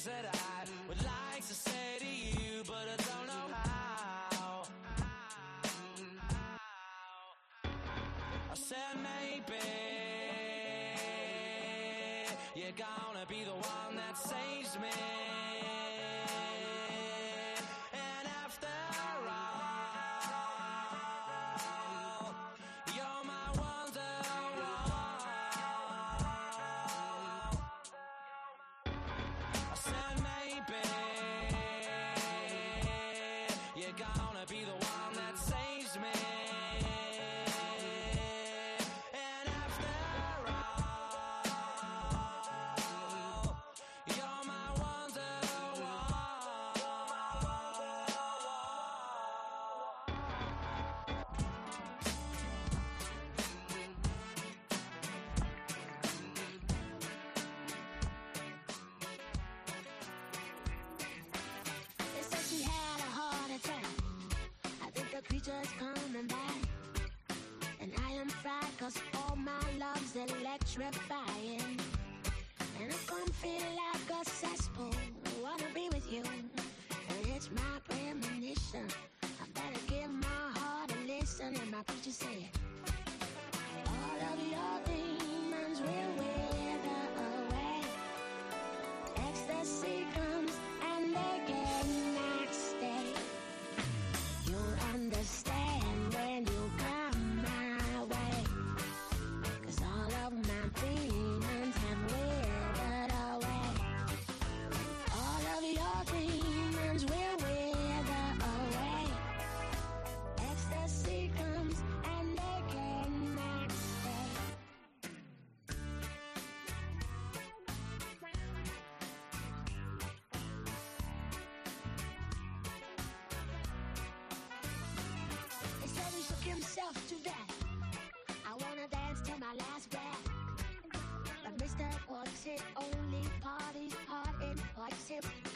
Things that I would like to say to you, but I don't know how. I said maybe likes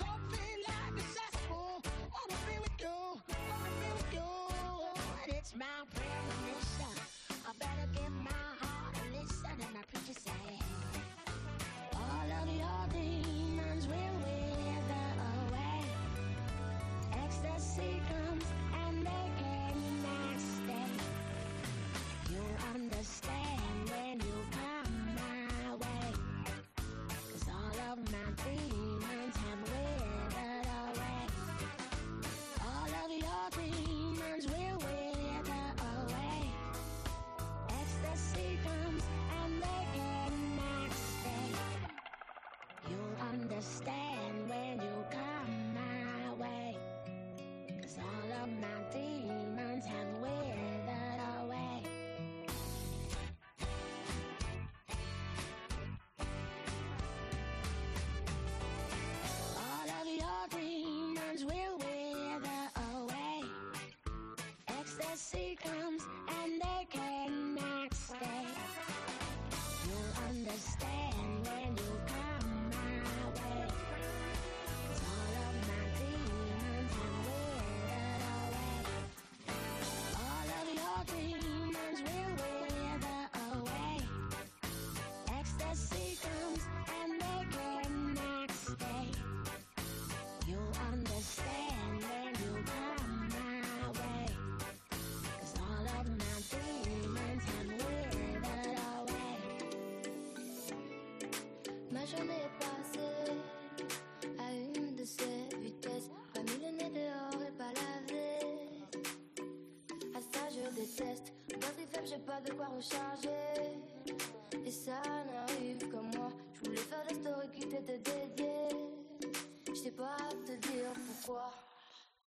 zeste. Batterie faible, j'ai pas de quoi recharger. Et ça n'arrive qu'à moi. Je voulais faire la story qui t'était dédiée. Je sais pas te dire pourquoi.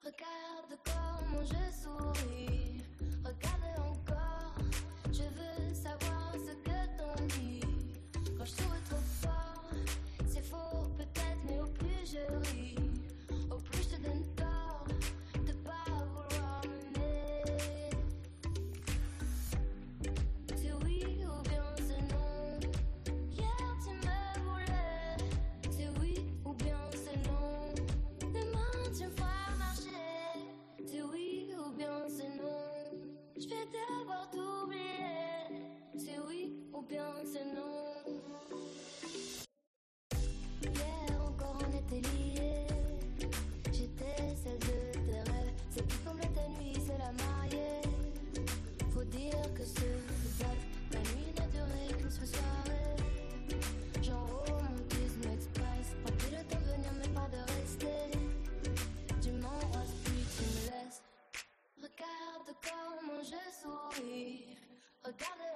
Regarde comment je souris. Je vais t'avoir oublié. C'est oui ou bien c'est non. soy. I gotta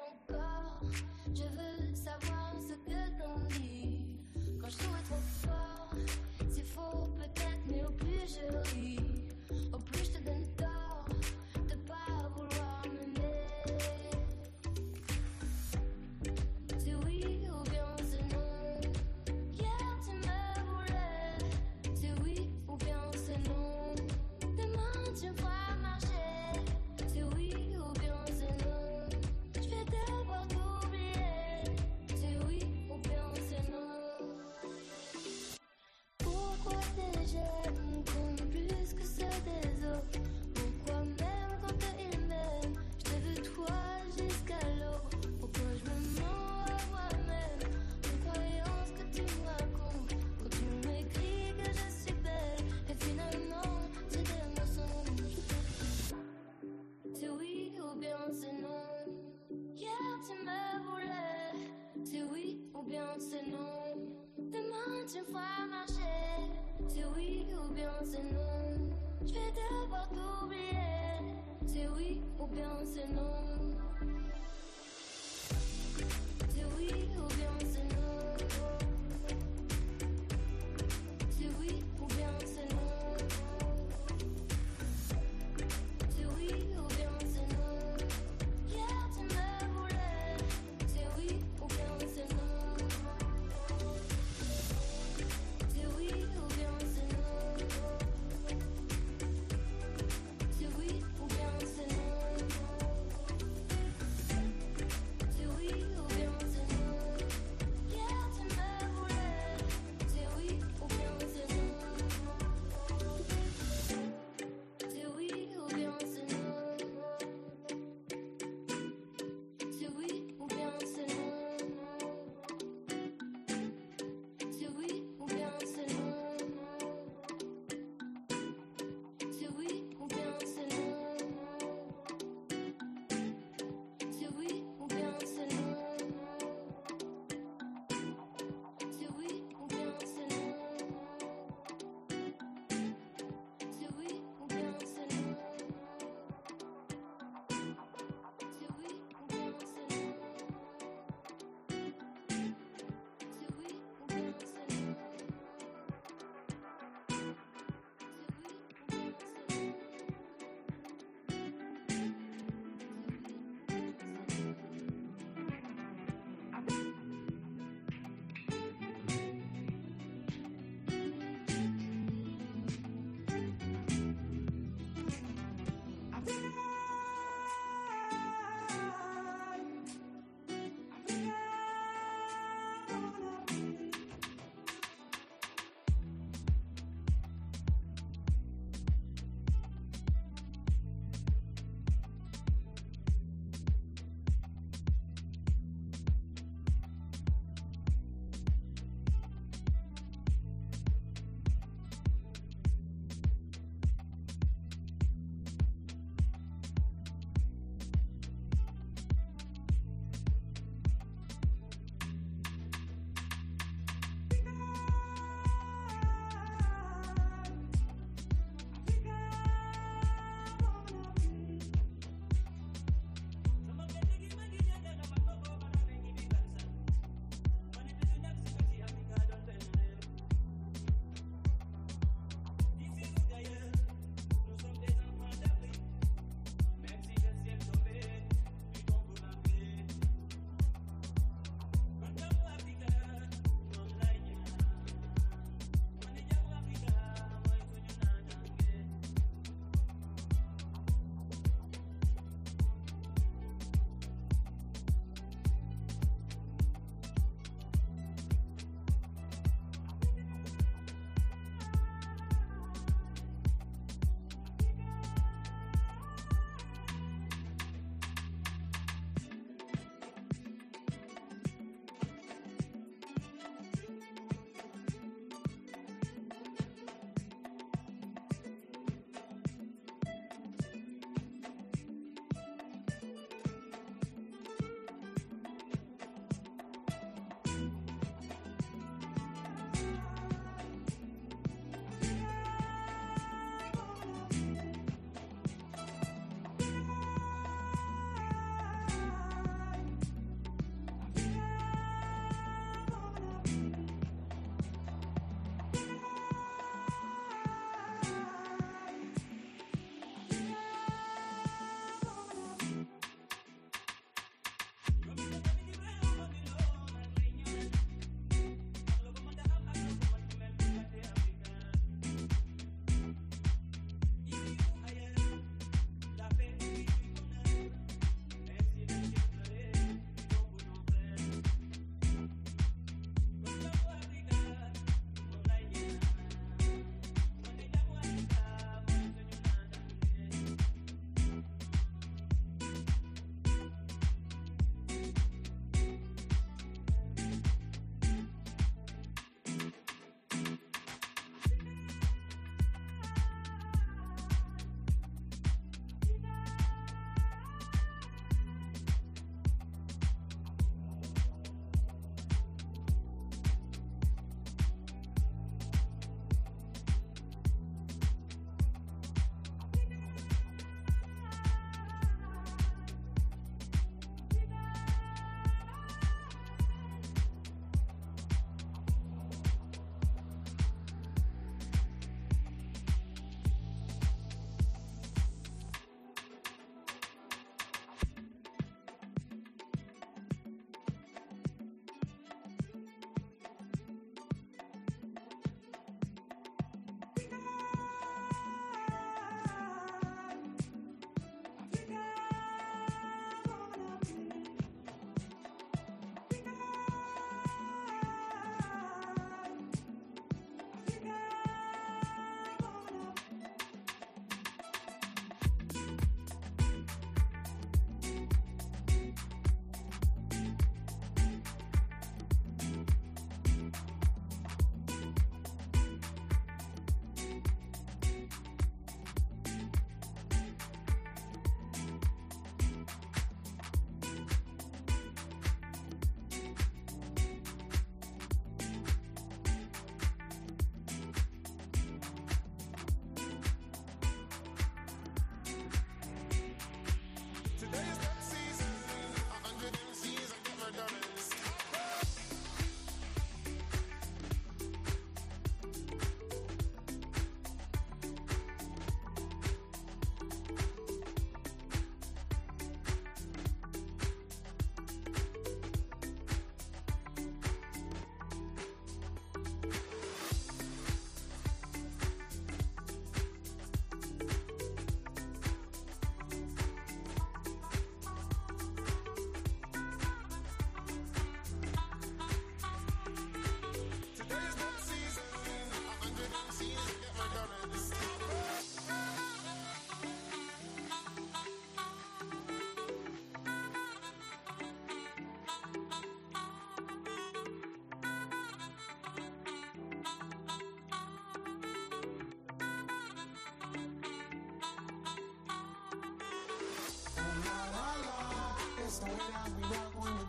we rock when we're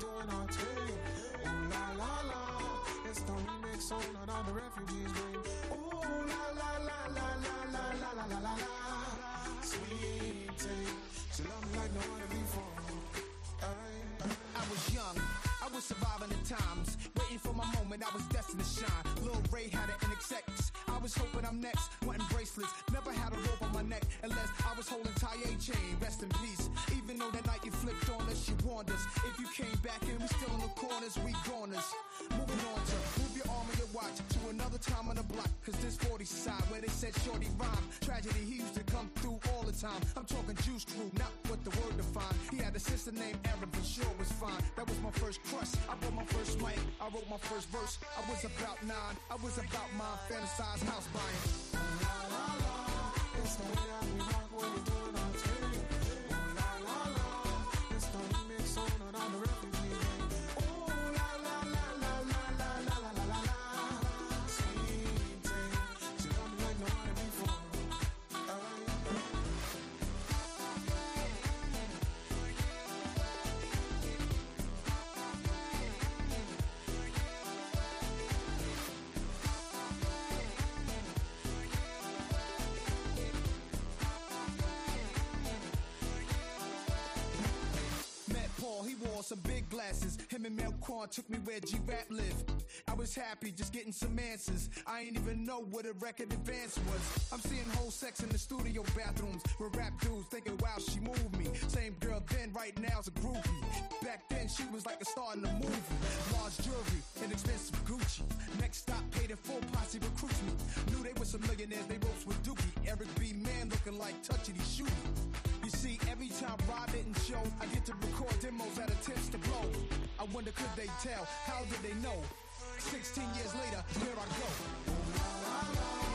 la la la, it's the remix on all the refugees. wrote my first verse. I was about nine. I was about my Fantasized house buying. La, la, la. Khan took me where G-Rap lived. I was happy just getting some answers. I ain't even know what a record advance was. I'm seeing whole sex in the studio bathrooms where rap dudes thinking, wow, she moved me. Same girl then, right now's a groovy. Back then, she was like a star in a movie. Large jewelry and expensive Gucci. Next stop, paid a full posse recruits me. Knew they were some millionaires, they ropes with Dookie. Eric B. Man looking like touchy shooty. You see, every time Rob didn't show, I get to record demos at attempts to blow. I wonder could they tell? How did they know? 16 years later, here I go.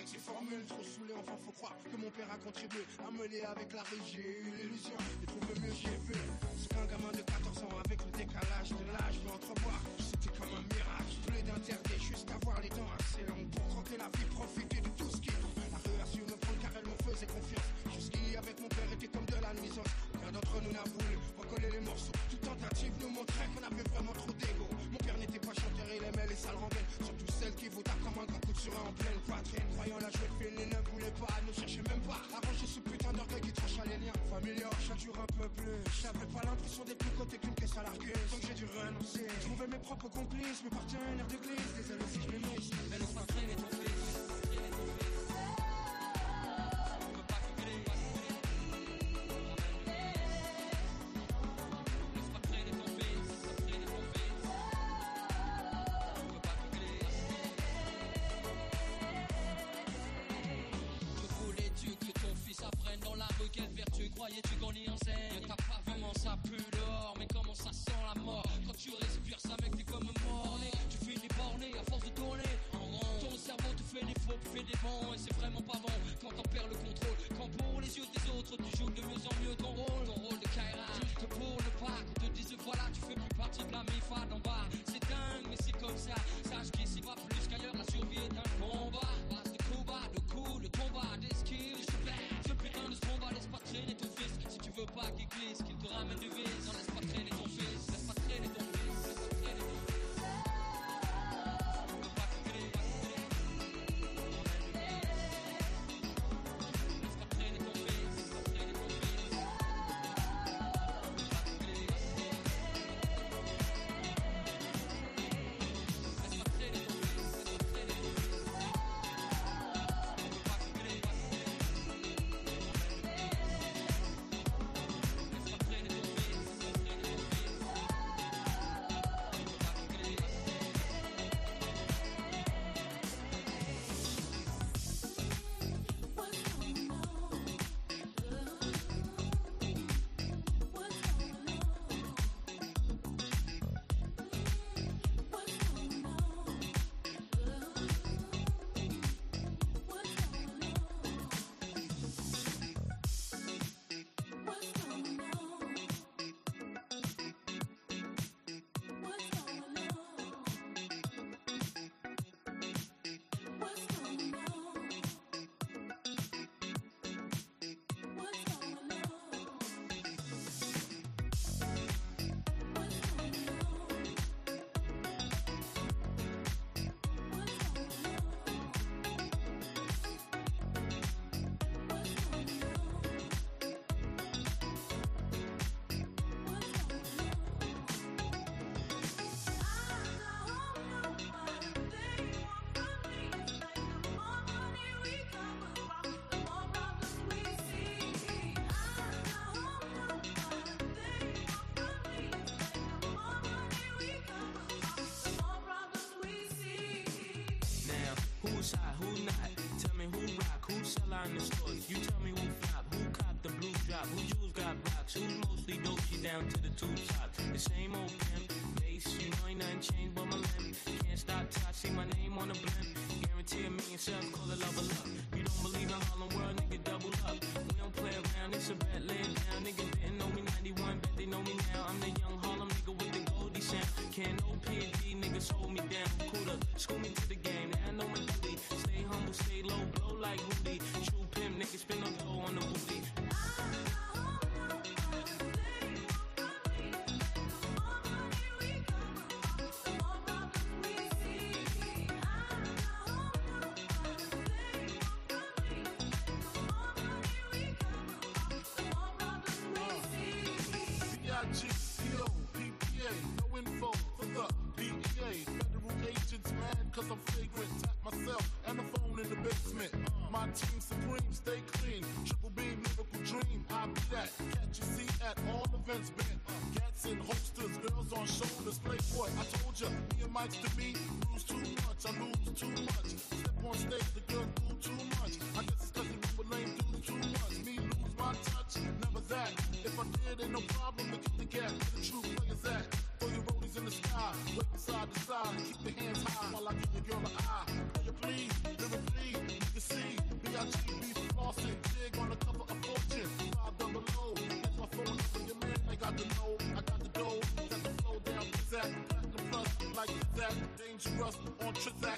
avec ces formules trop saoulées. Enfin, faut croire que mon père a contribué à me lier avec la régie. J'ai eu l'illusion de trouver mieux, j'ai vu. C'est qu'un gamin de 14 ans avec le décalage de l'âge peut entrevoir. C'était comme un miracle. Plus d'interdit, juste avoir les dents assez longues pour croquer la vie, profiter de tout ce qui. La rue a su me prendre car elle me faisait confiance. Jusqu'ici avec mon père était comme de la nuisance. Aucun d'entre nous n'a Voyant la jouer fine, il ne voulait pas, ne cherchait même pas. Arranger ce putain d'orgueil qui tranche à les liens. Chaque jour un peu plus. J'avais pas l'impression d'être plus côté qu'une caisse à l'argueuse. Donc j'ai dû renoncer. Trouver mes propres complices, mes partenaires d'église. Désolé si je mets. Mais laisse pas traîner ton fait des des bons Et c'est vraiment pas bon. Quand t'en perds le contrôle Quand pour les yeux des autres tu joues de mieux en mieux ton rôle. Ton rôle de Kaira Que pour pas qu'on te dise voilà tu fais plus partie de la MIFA d'en bas. C'est dingue mais c'est comme ça. Sache qu'ici va plus qu'ailleurs la survie est un combat. Base de coups bas, de coups, de combats, d'esquive, de chevet Ce putain de combat laisse pas traîner ton fils. Si tu veux pas qu'il glisse, qu'il te ramène du vice up. PPA, no info for the DEA. Federal agents mad cause I'm flagrant. Tap myself and the phone in the basement. My team supreme, stay clean. Triple B, miracle dream. I be that. Catch a seat at all events bent. Gats in holsters, girls on shoulders. Playboy, I told ya, me and Mike's to me. Dangerous on Trizak,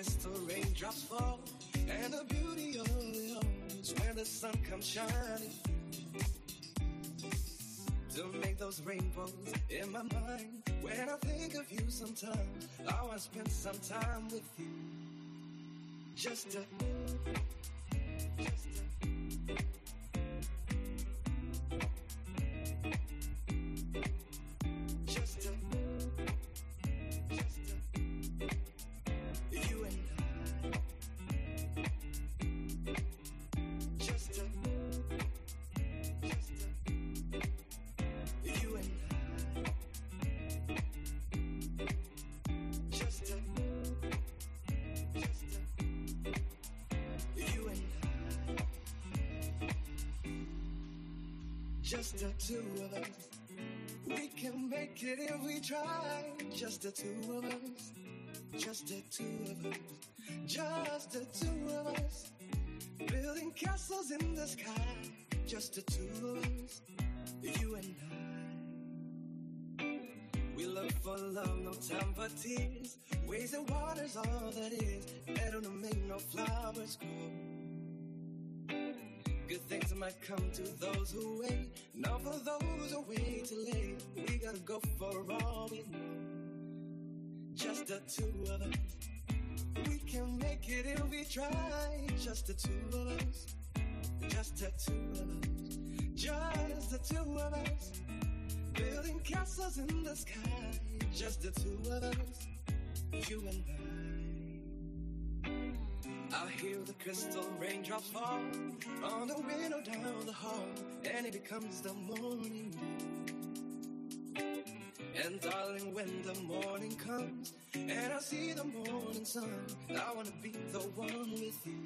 crystal raindrops fall, and the beauty of it all is when the sun comes shining to make those rainbows in my mind. When I think of you sometimes, oh, I want to spend some time with you. Just to, two of us. We can make it if we try. Just the two of us. Just the two of us. Just the two of us. Building castles in the sky. Just the two of us. You and I. We look for love, no time for tears. Ways and water's all that is. Better to make no flowers grow. Good things might come to those who wait. Not for those who wait too late. We gotta go for all we know. Just the two of us. We can make it if we try. Just the two of us. Just the two of us. Just the two of us. Building castles in the sky. Just the two of us. You and I. Hear the crystal raindrops fall on the window down the hall, and it becomes the morning. And darling, when the morning comes and I see the morning sun, I wanna be the one with you.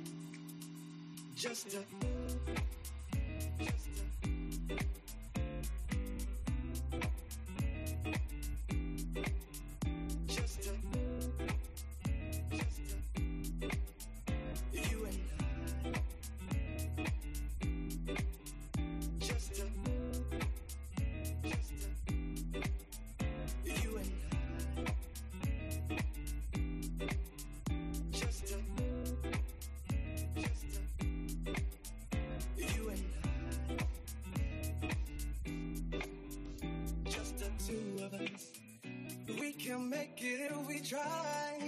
Just a, just to.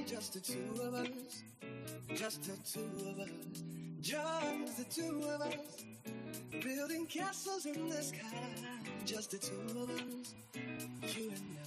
Just the two of us. Just the two of us. Just the two of us. Building castles in the sky. Just the two of us. You and I.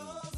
Oh.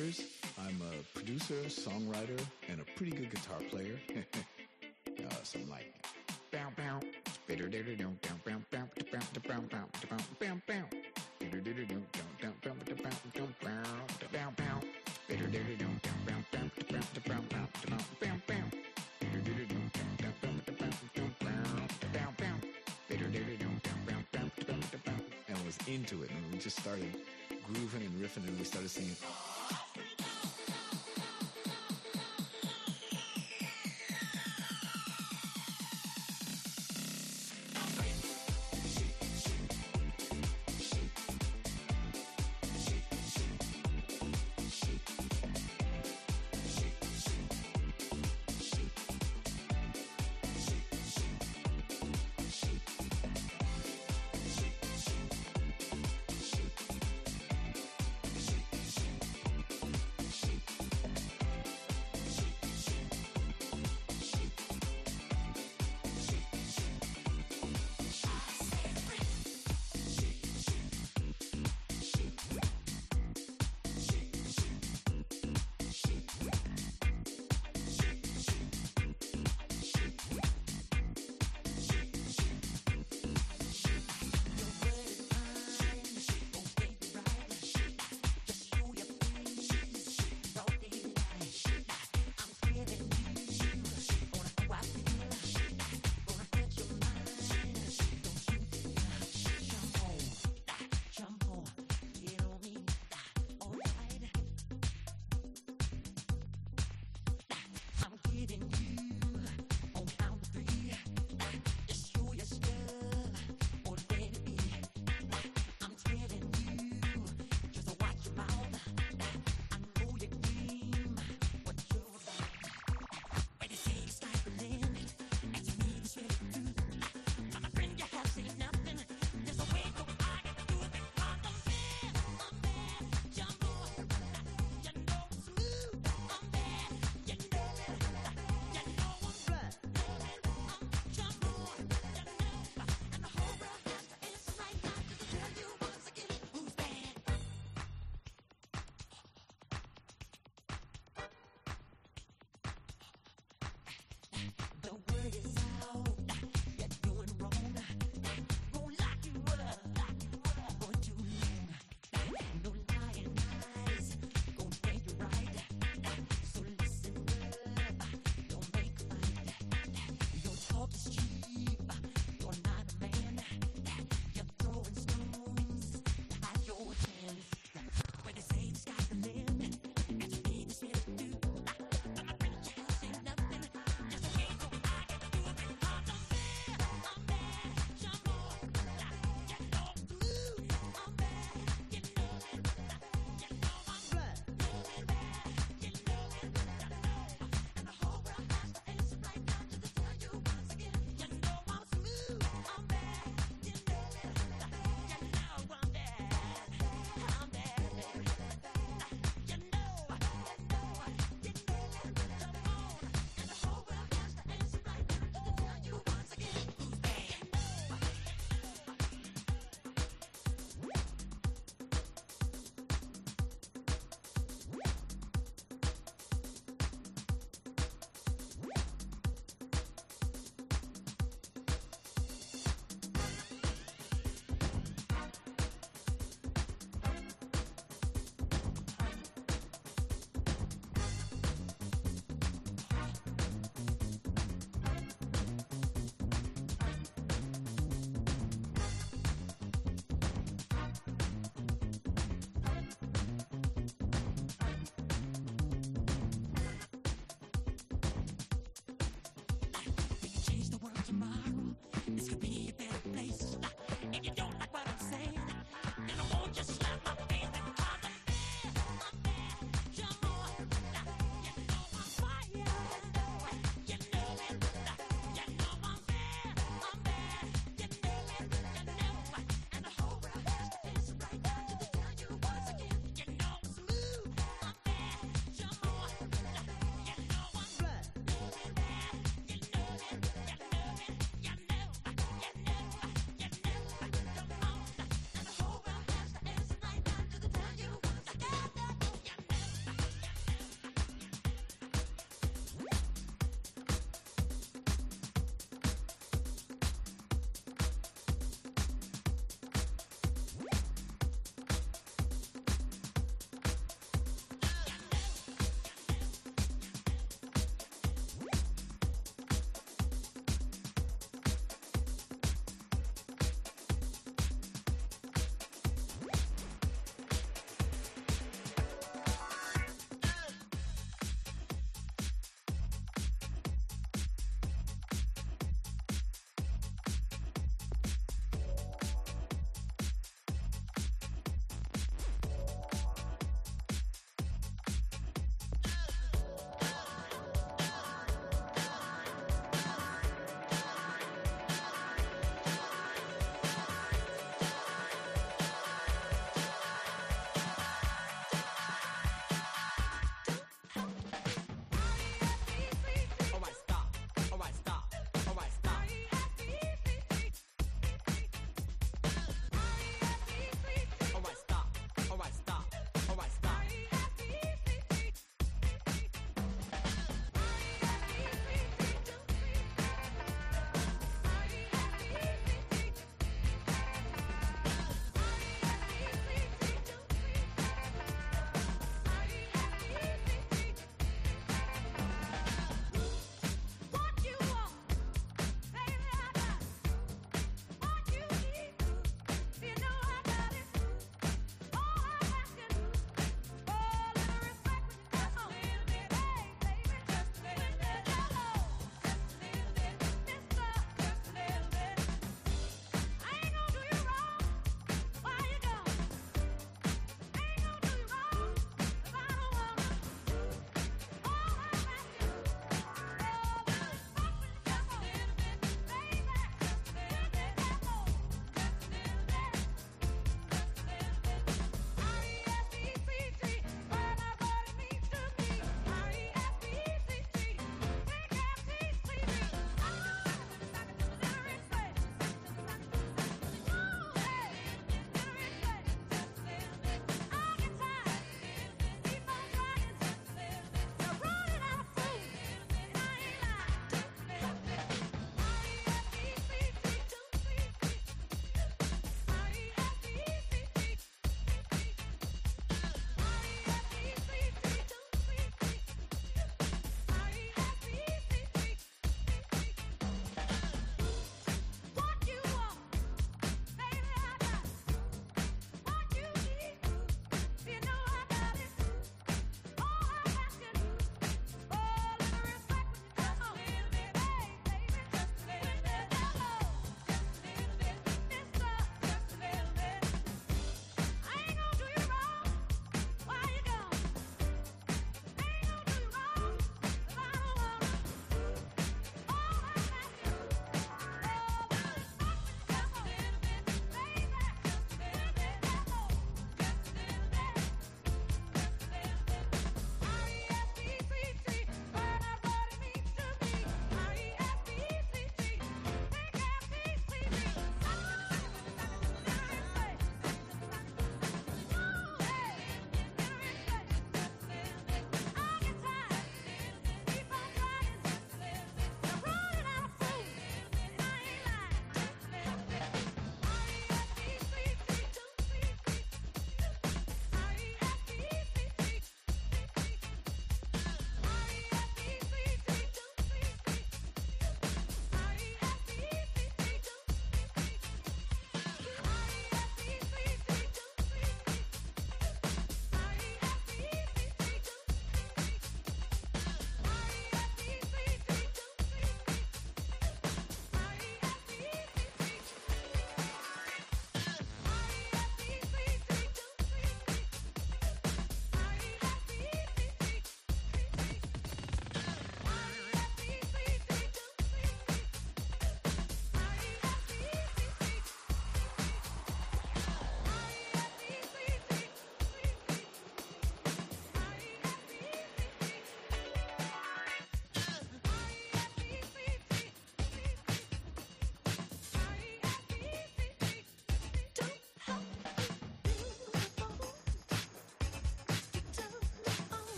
Rodgers. I'm a producer, songwriter, and a pretty good guitar player. uh, something like bow bow. And was into it, and we just started grooving and riffing, and we started singing. niggas.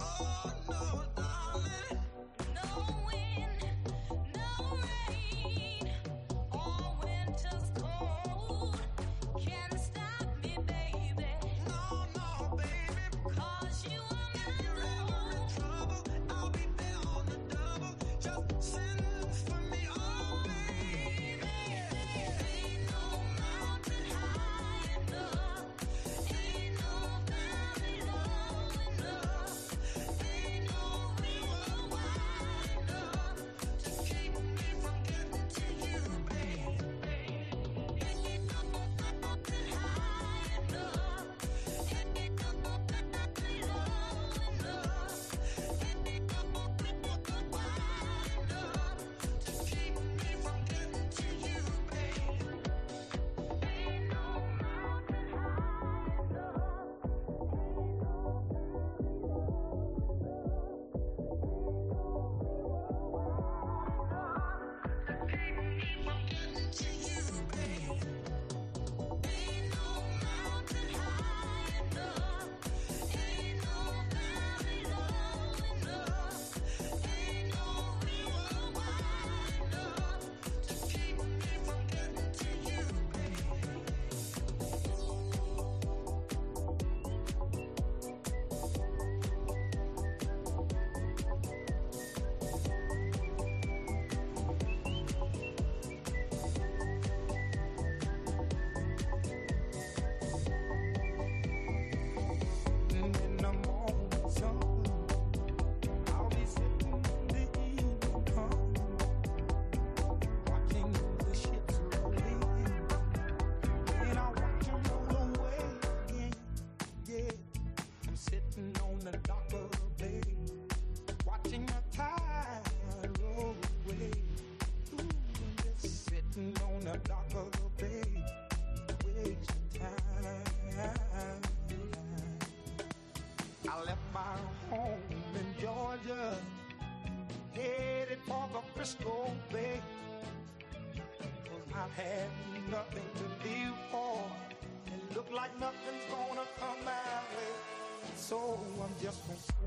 Oh. Frisco Bay. Cause I've had nothing to live for. It look like nothing's gonna come my way. So I'm just gonna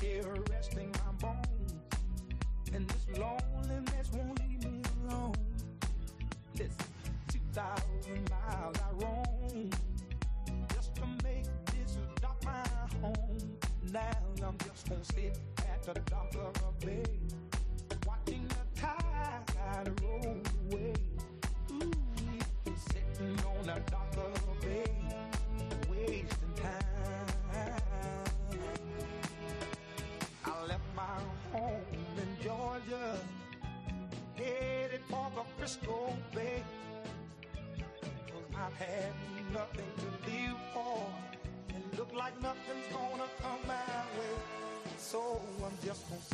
here resting my bones, and this loneliness won't leave me alone. Listen, 2,000 miles I roam just to make this dock my home. Now I'm just gonna sit at the dock of a bay, So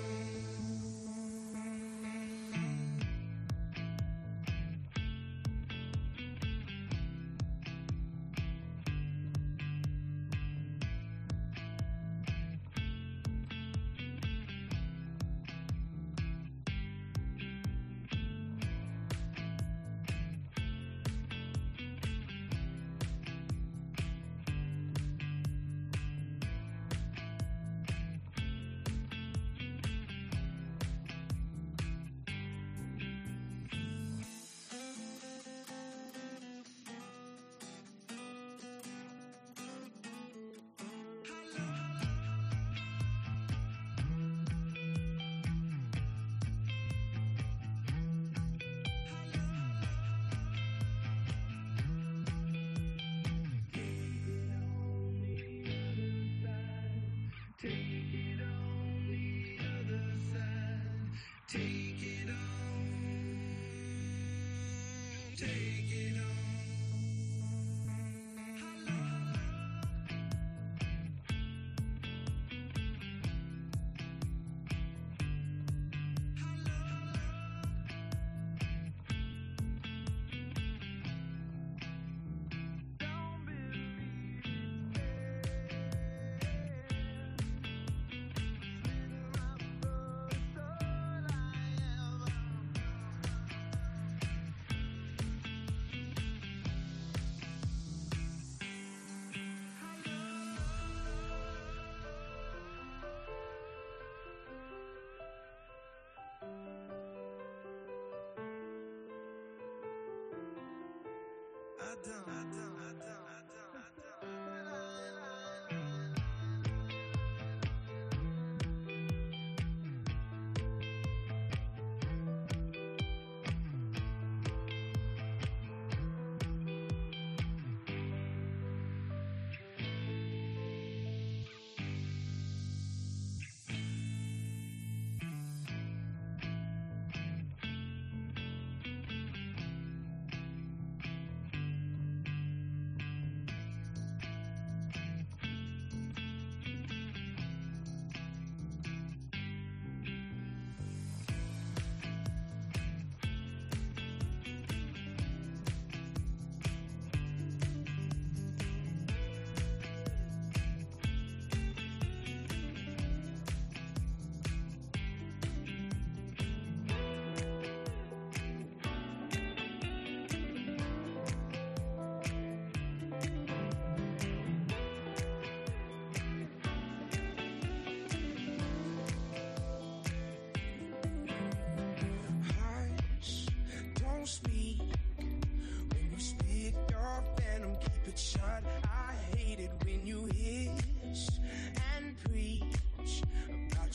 Take it on. Take it on. done. I done.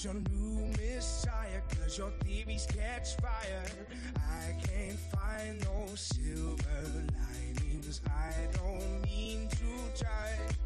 Your new messiah, cause your theories catch fire. I can't find no silver linings. I don't mean to try.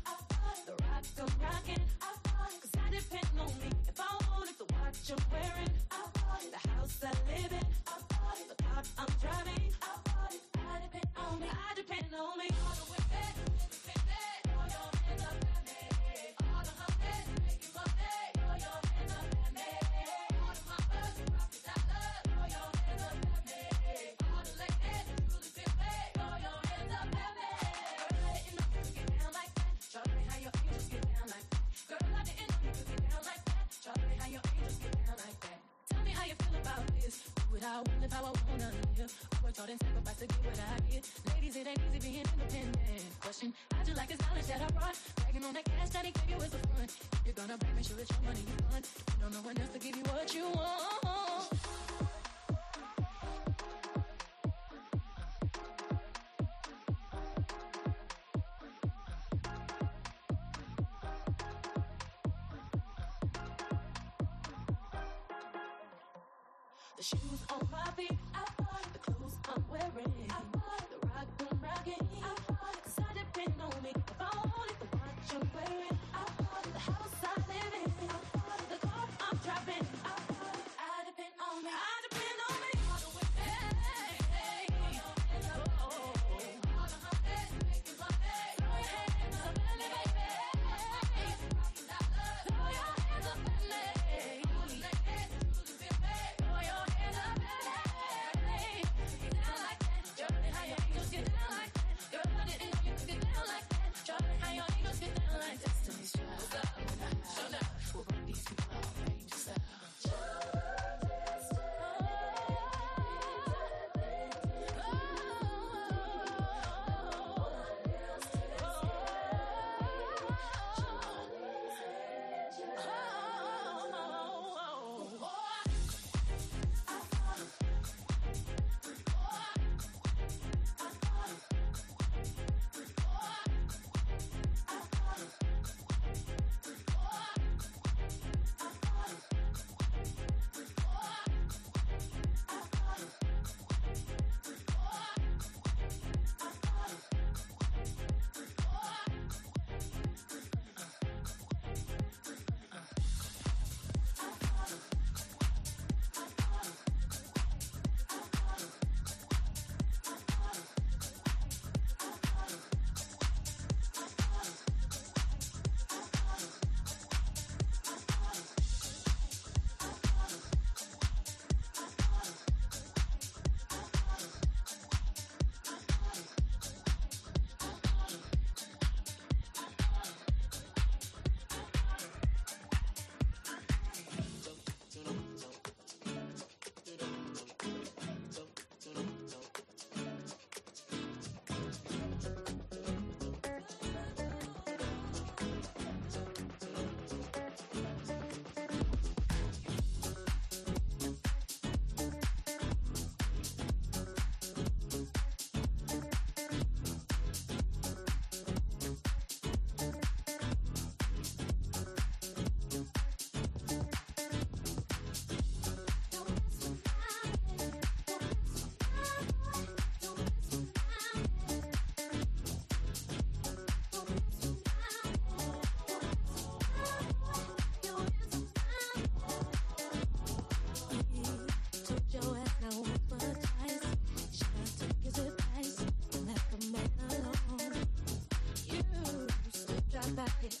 still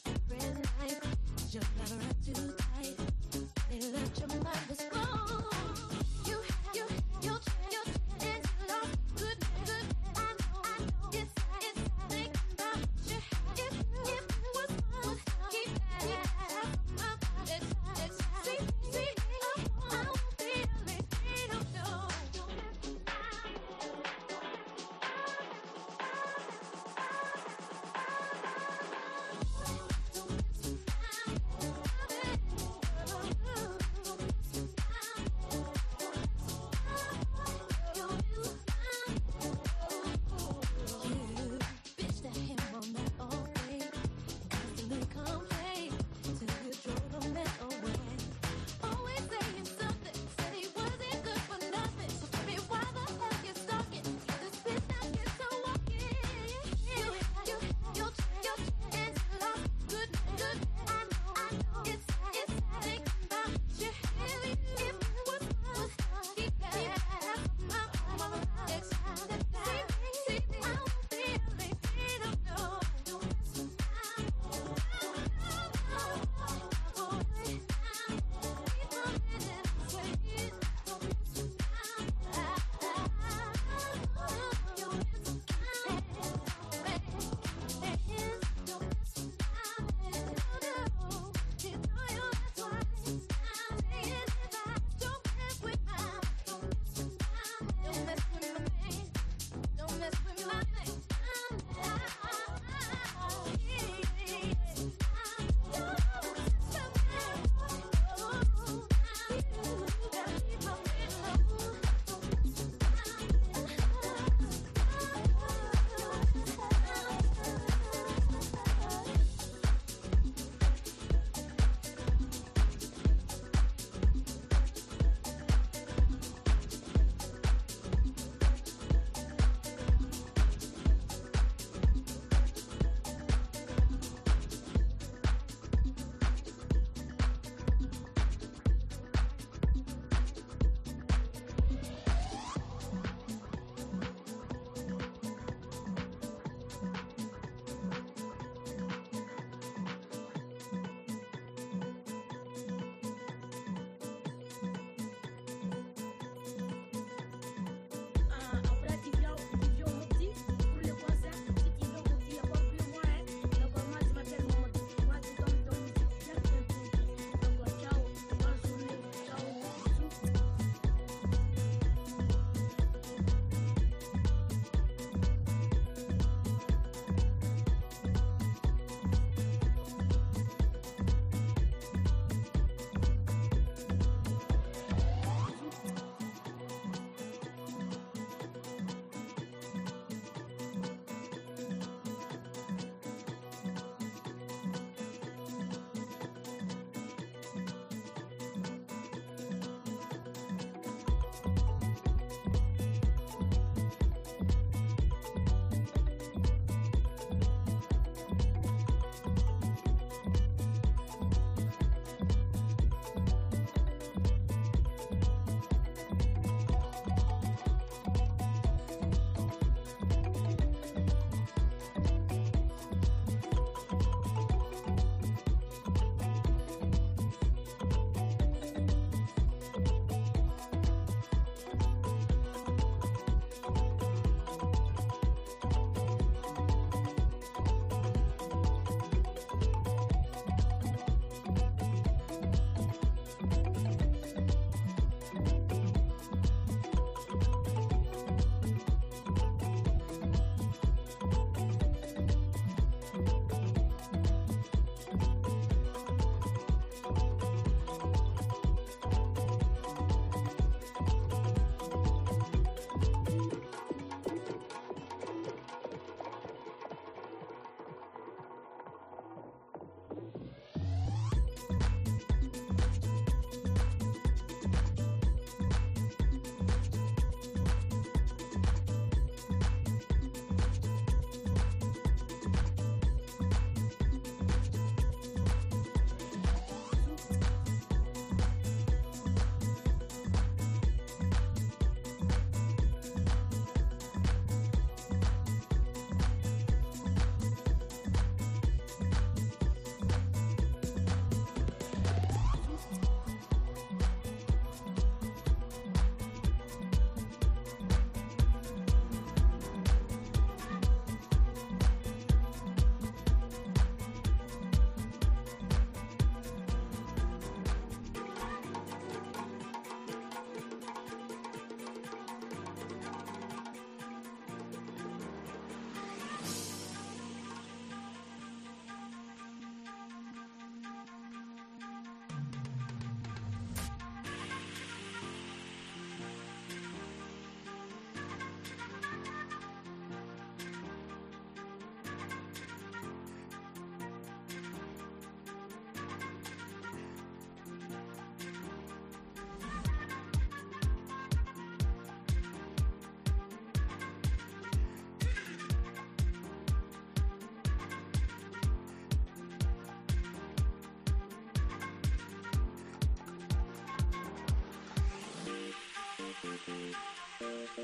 Thank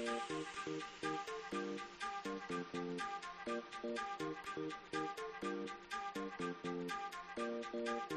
you.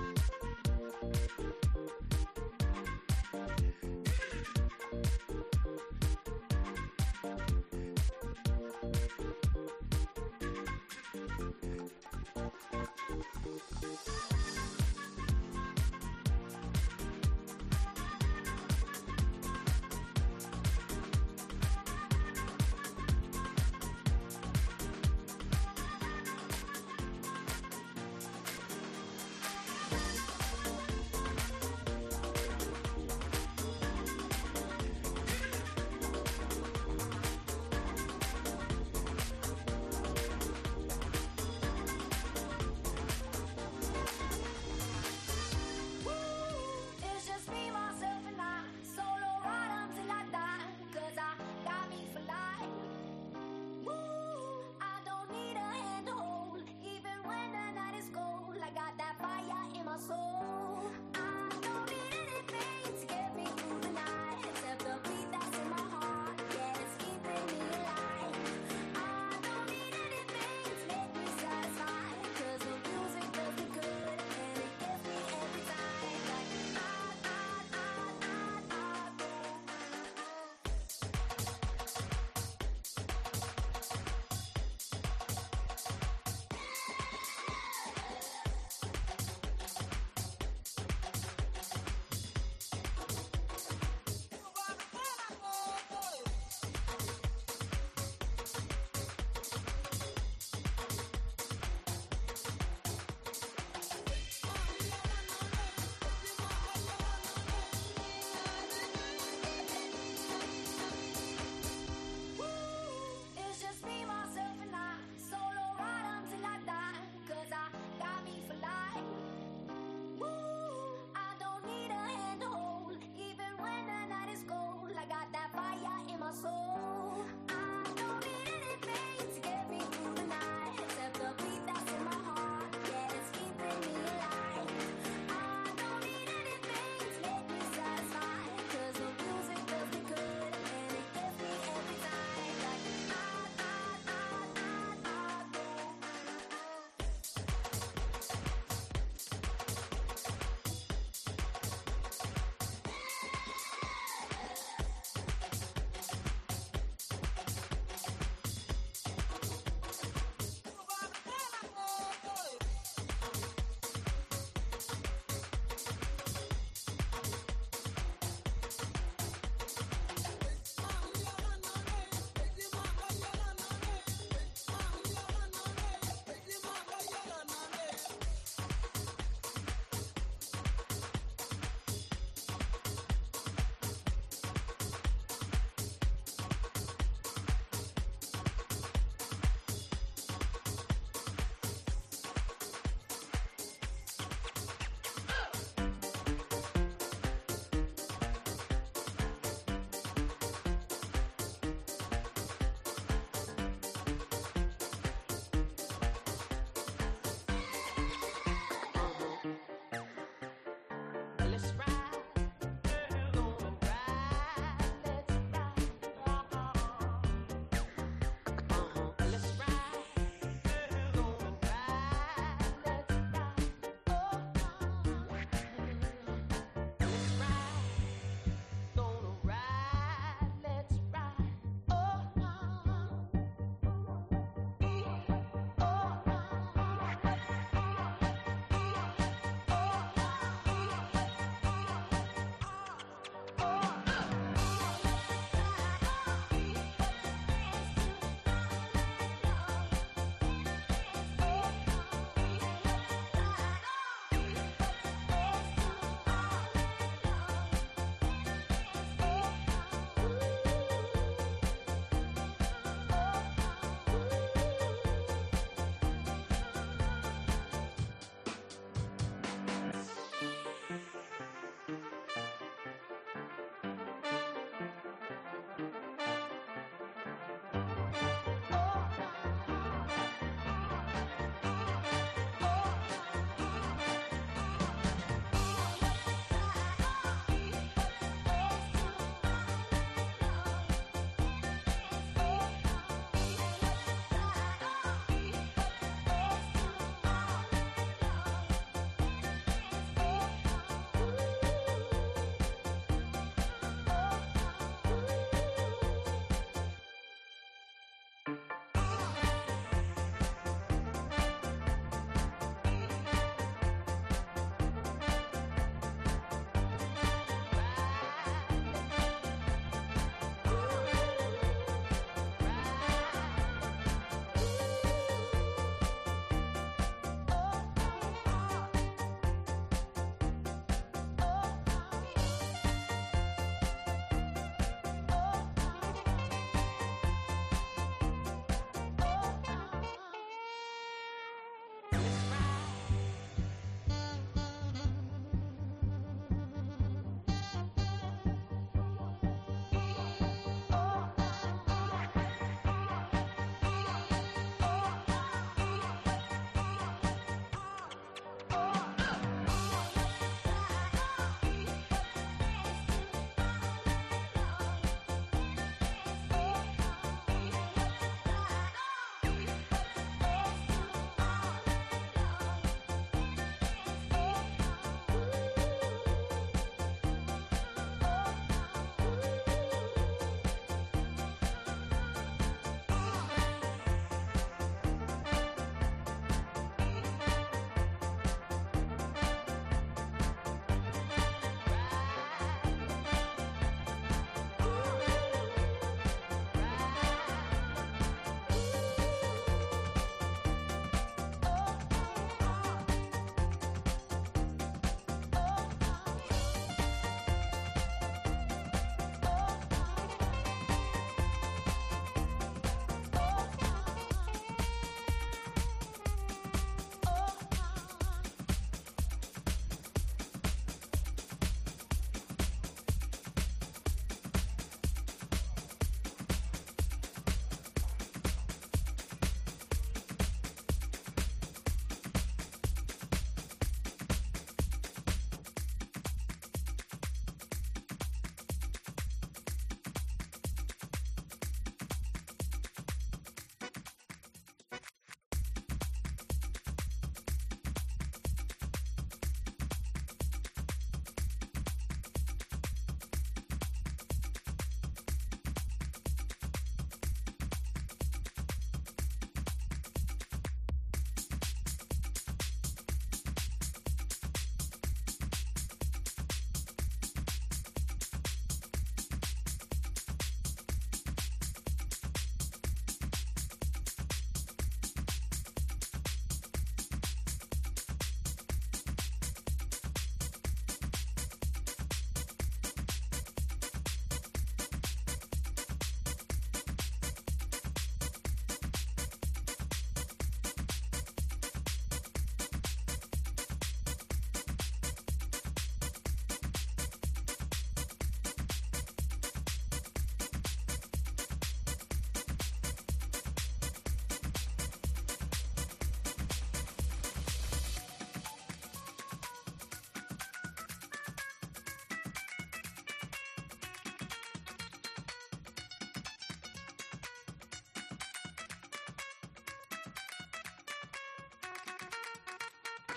Let's ride.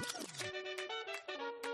Thank you.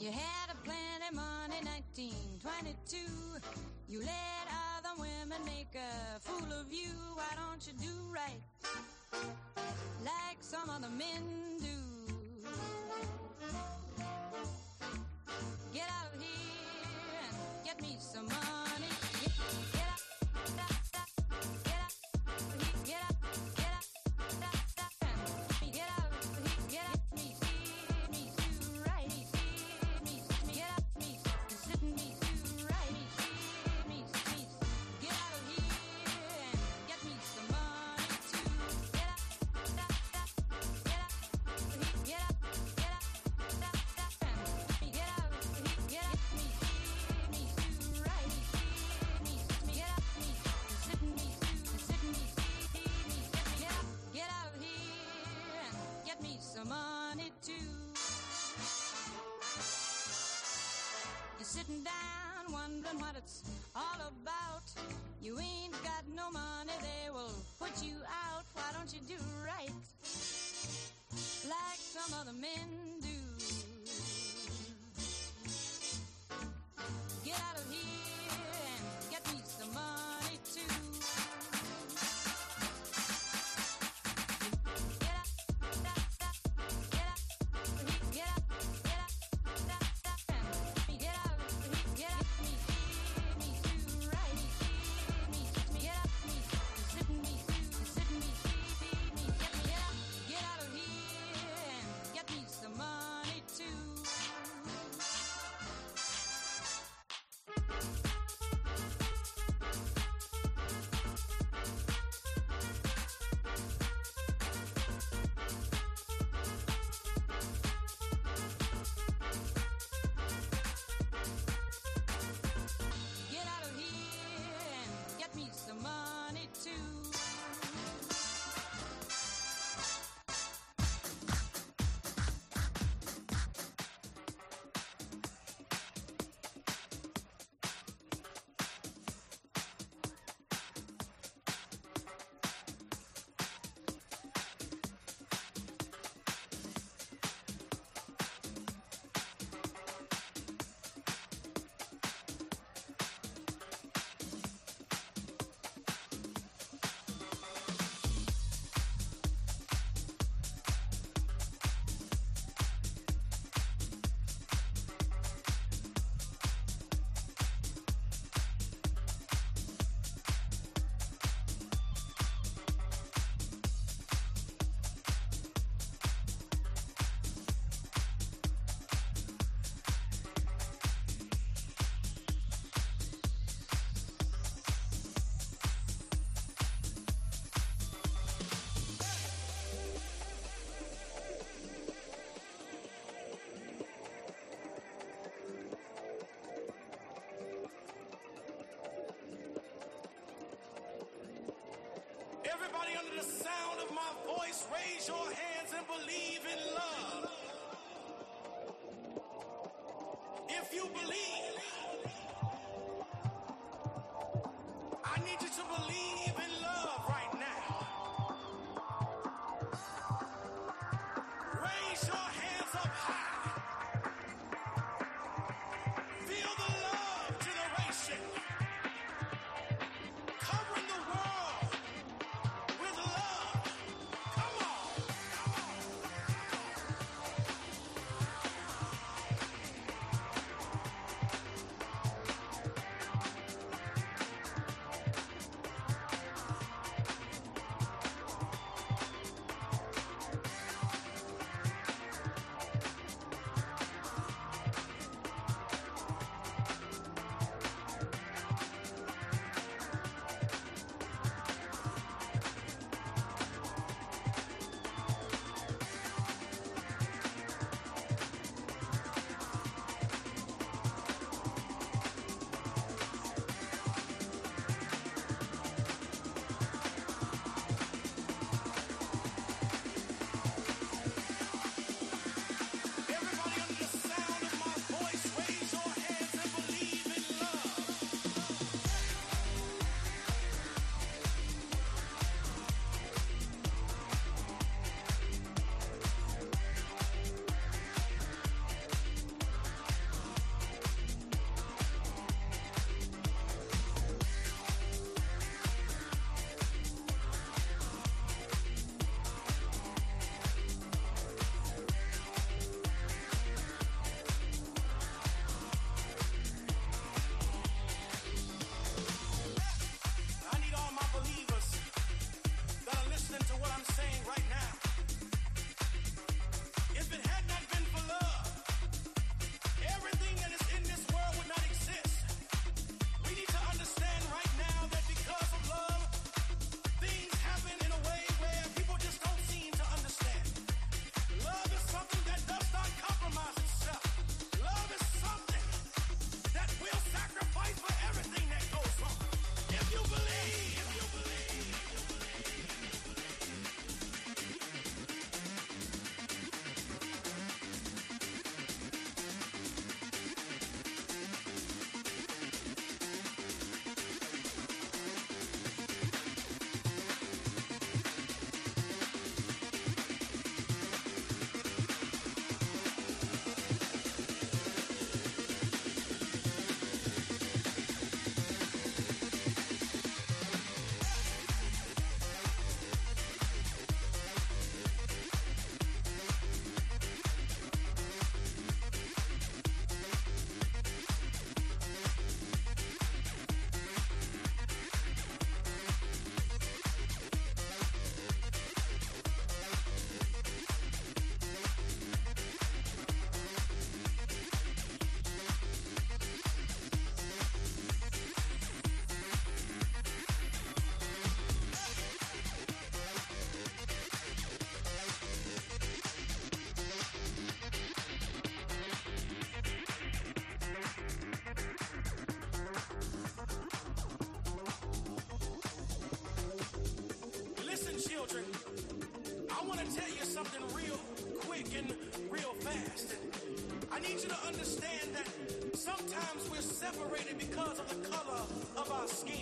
You had a plenty money, 1922. You let other women make a fool of you. Why don't you do right? Like some other men sitting down wondering what it's all about. You ain't got no money, they will put you out. Why don't you do Everybody under the sound of my voice, raise your hands and believe in love. If you believe, I need you to believe separated because of the color of our skin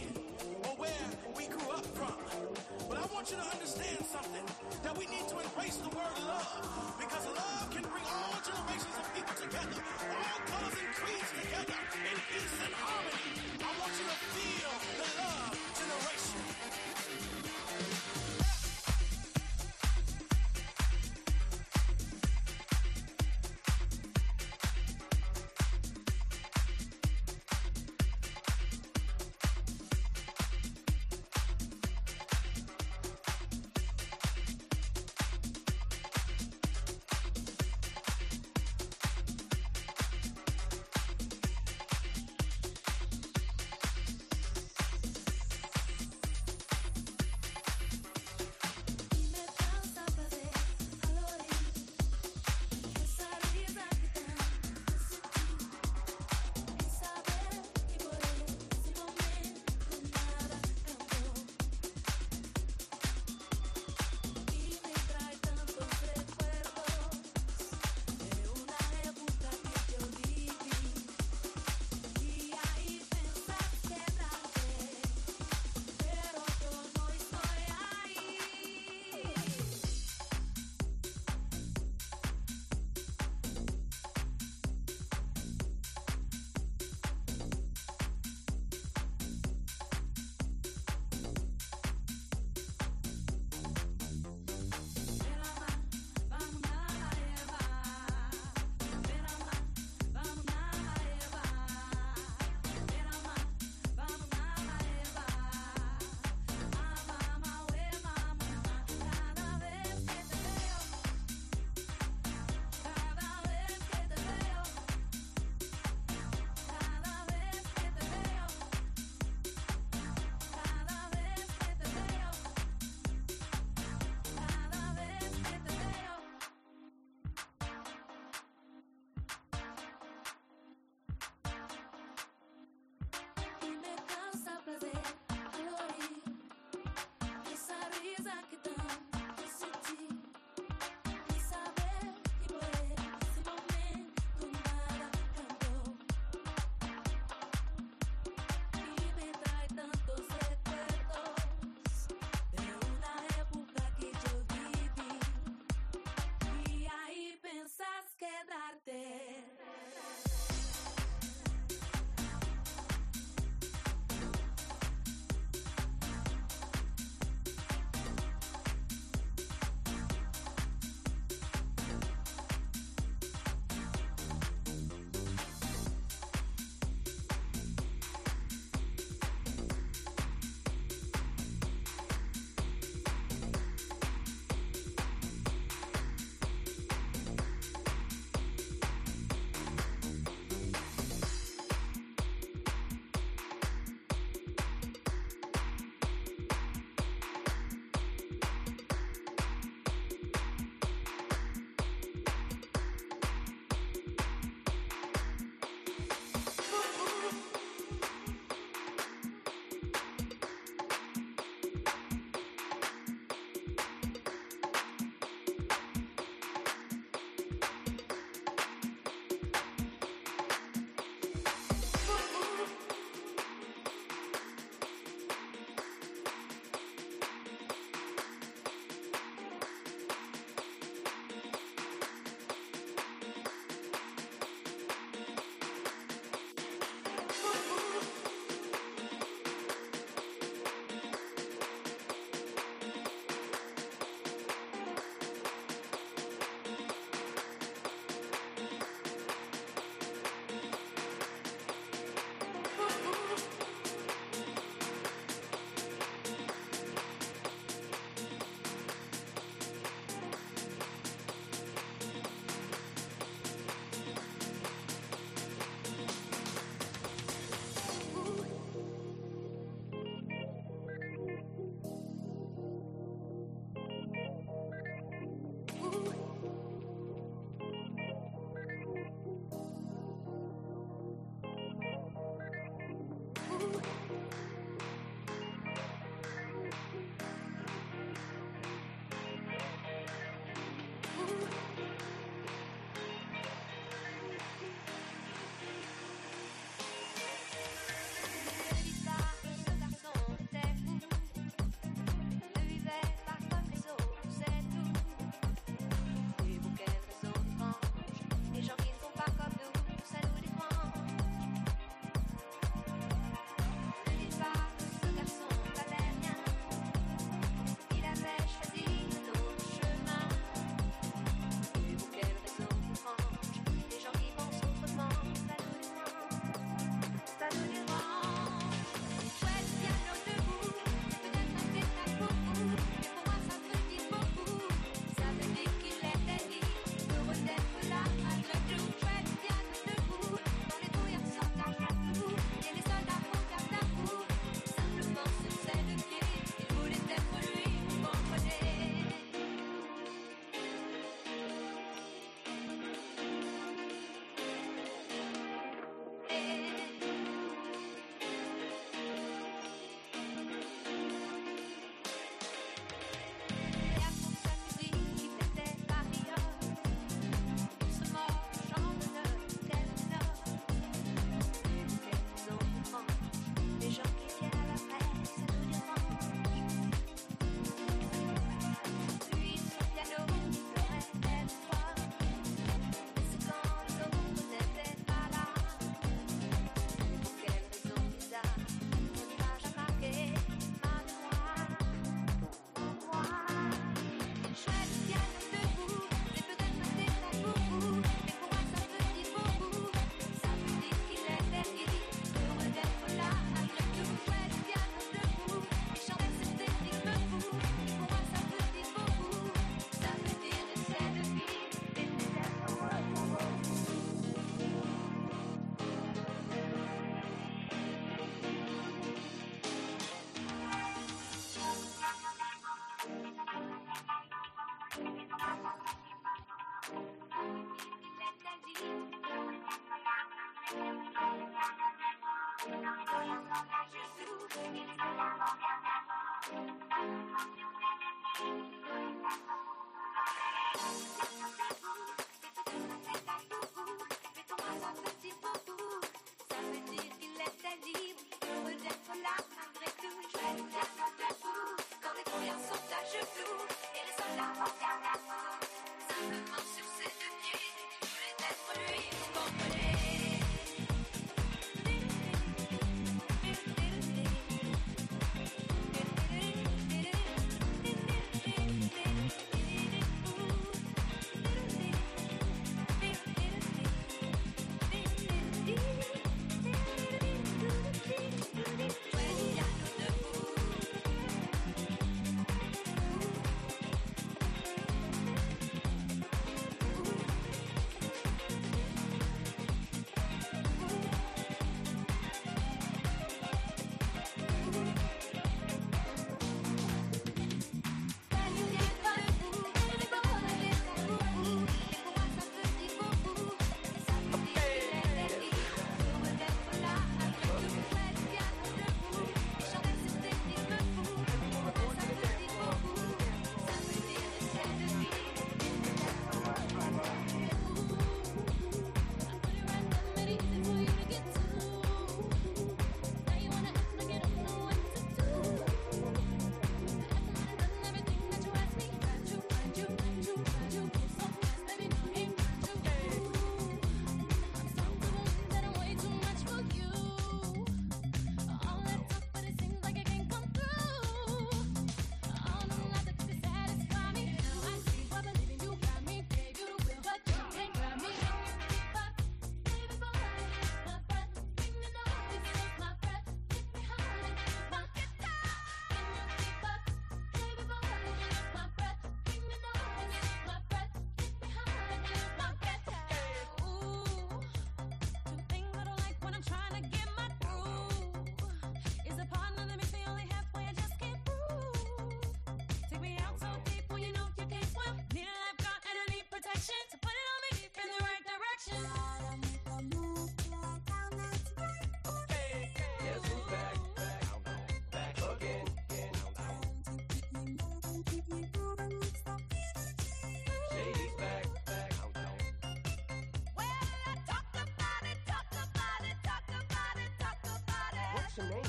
your name,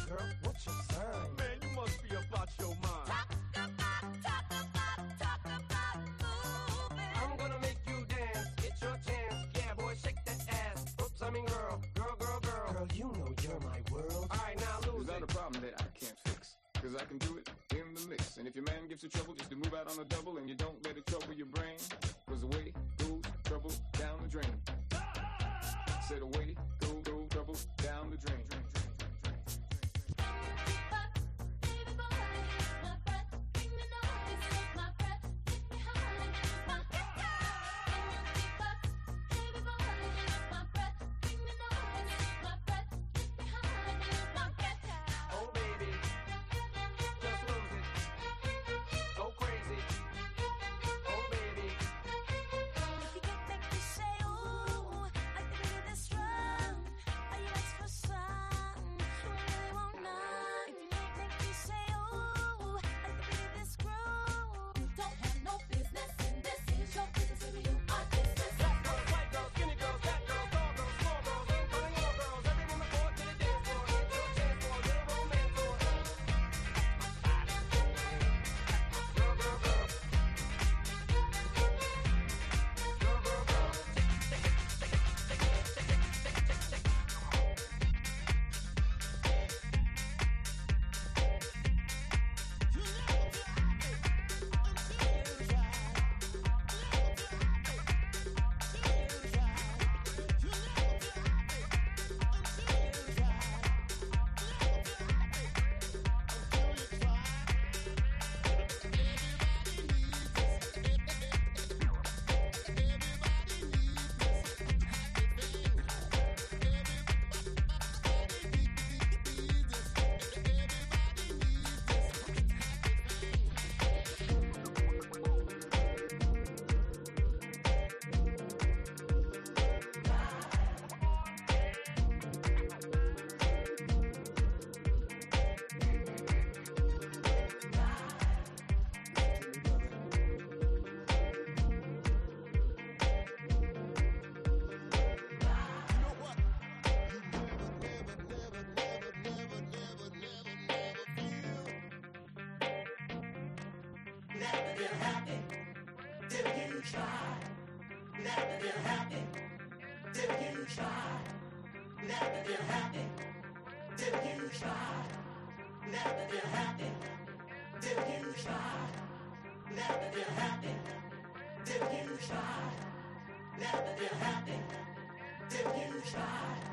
girl? What's your sign? Man, you must be about your mind. Talk about, talk about, talk about moving. I'm gonna make you dance. It's your chance. Yeah, boy, shake that ass. Oops, I mean girl. Girl, girl, girl. Girl, you know you're my world. Alright, now lose Is that it. a problem that I can't fix? Cause I can do it in the mix. And if your man gives you trouble, just to move out on a double and you don't let it trouble your brain. Cause away goes trouble down the drain. Said away been happy till you try. Never been happy till you try. Never been happy till you try. Never been happy till you try. Never been happy till you try. Never been happy till you try.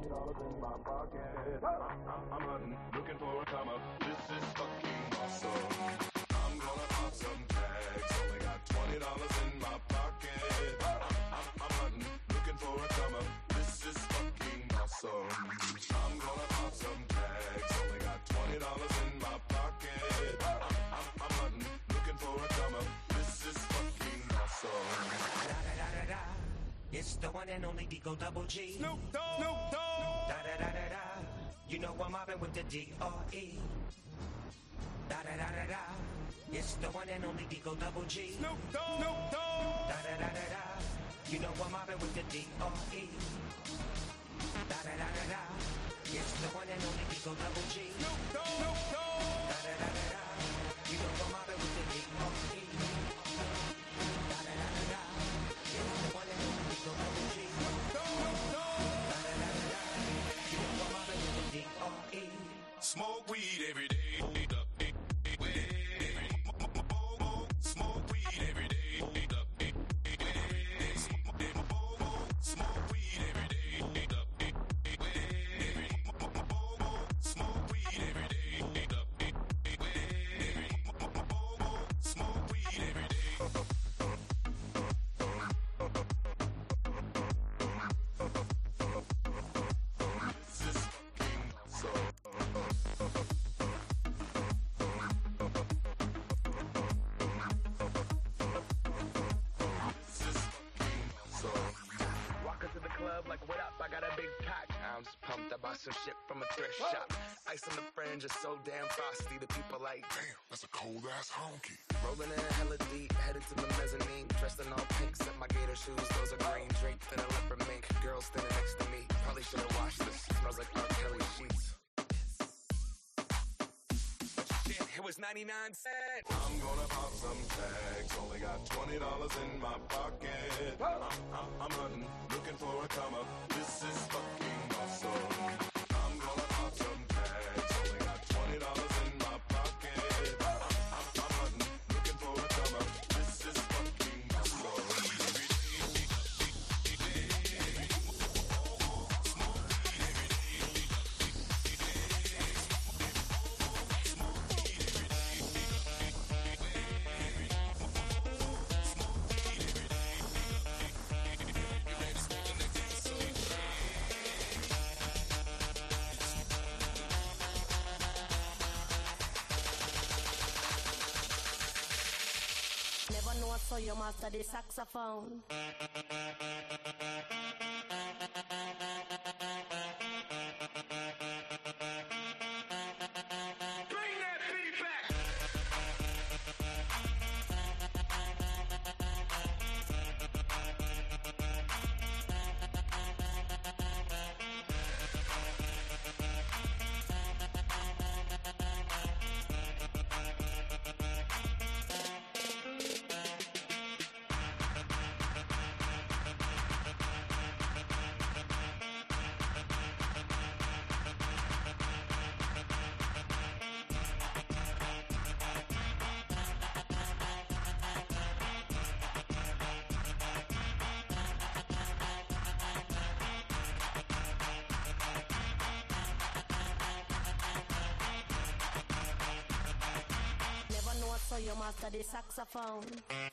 I'm hunting, looking for a come. This is fucking awesome. I'm gonna pop some tags. Only got twenty dollars in my pocket. I'm, I'm hunting, looking for a come. This is fucking awesome. I'm gonna pop some tags. Only got twenty dollars in my pocket. I'm, I'm, I'm hunting, looking for a come. This is fucking awesome. It's the one and only Digo Double G. know I'm mobbing with the D R E. Da da da da da. It's the one and only Digo Double G. Snoop Dogg. Snoop Dogg. Da da da da da. You know I'm mobbing with the D R E. Da da da da da. It's the one and only Digo Double G. Snoop Dogg. Snoop Dogg. Bought some shit from a thrift shop. Ice on the fringe is so damn frosty. The people like, damn, that's a cold ass honky. Rolling in a hella deep, headed to the mezzanine. Dressed in all pink, set my gator shoes. Those are green draped in a leopard mink. Girl standing next to me. Probably should have washed this. Smells like R. Kelly sheets. Shit, it was 99 cents. I'm gonna pop some tags. Only got twenty dollars in my pocket. I'm, I'm, I'm hunting, looking for a come up. This is fucking awesome. So the saxophone. of the saxophone.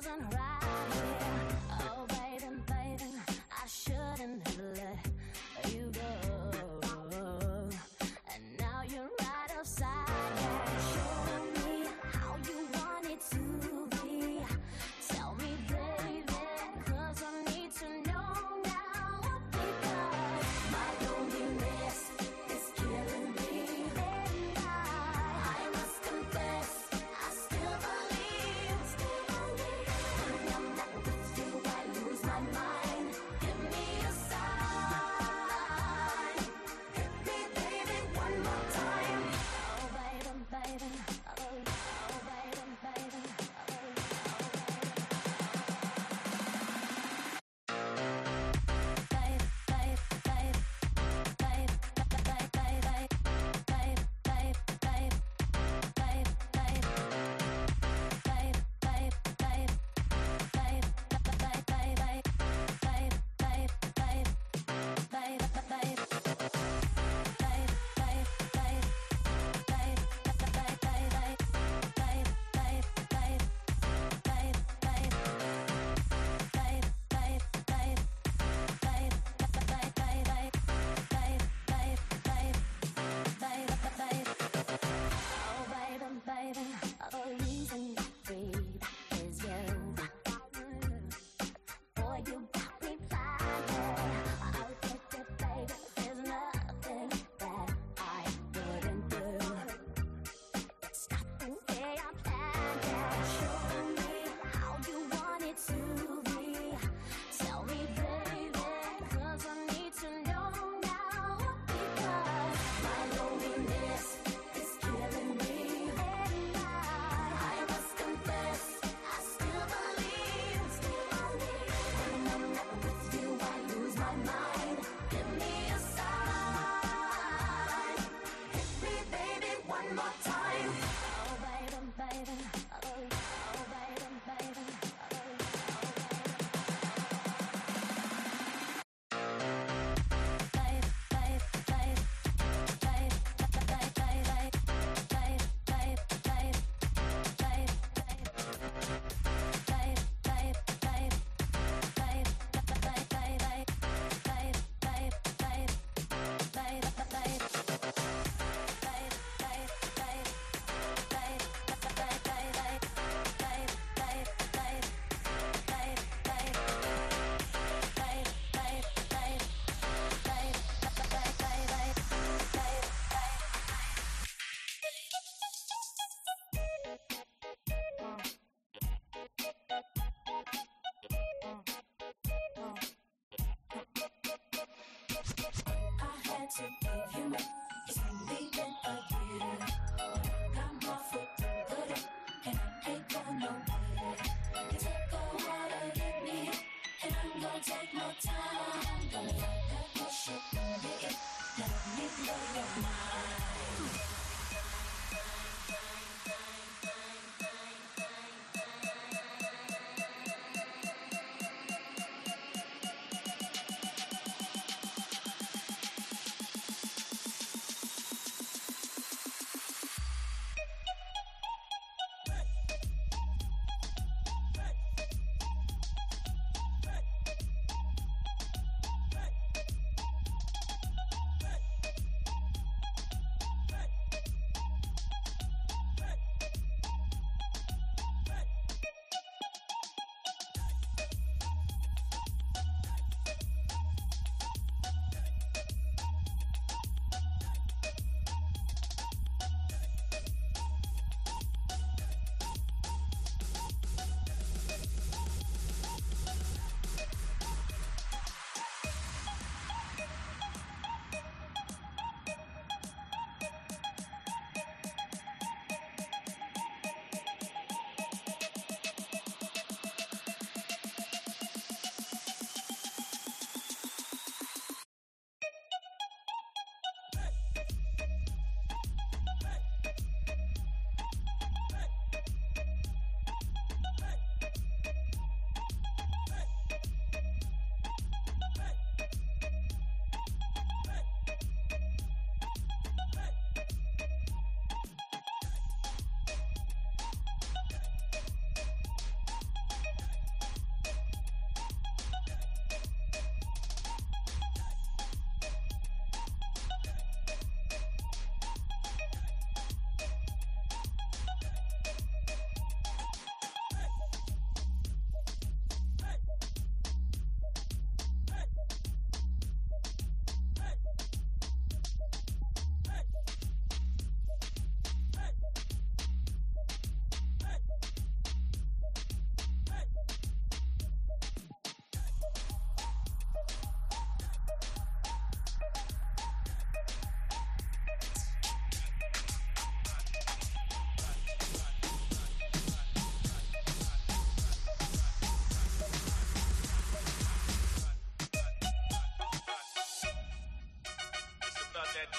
thousand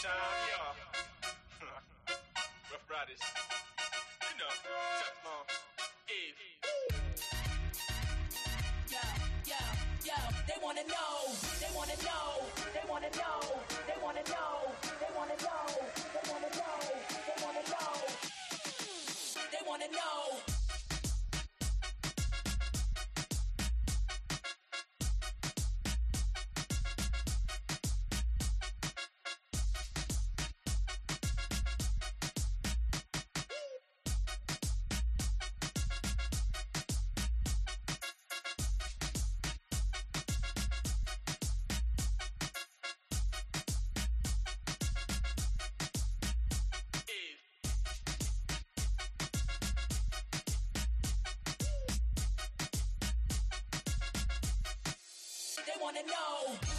time, y'all. Ruff Ryders. You know, Eve. Yo, yo, yo, they wanna know, they wanna know, They wanna know.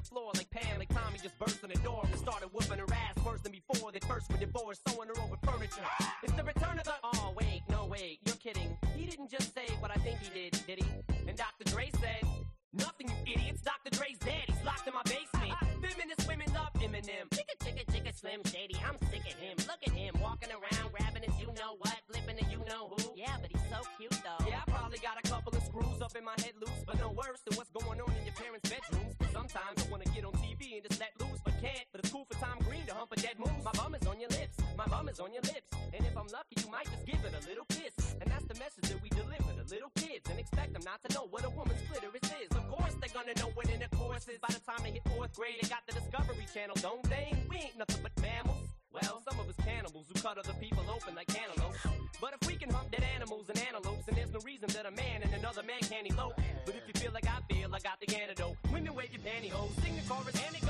the floor like Pam, like Tommy just burst in the door and started whooping her ass worse than before. They first were divorced, sewing her over furniture. On your lips. And if I'm lucky, you might just give it a little kiss. And that's the message that we deliver to little kids and expect them not to know what a woman's clitoris is. Of course, they're gonna know what intercourse is. By the time they hit fourth grade, they got the Discovery Channel, don't they? We ain't nothing but mammals. Well, some of us cannibals who cut other people open like cantaloupes. But if we can hump dead animals and antelopes, then there's no reason that a man and another man can't elope. But if you feel like I feel, I got the antidote. Women wave your pantyhose, sing the chorus, and it goes.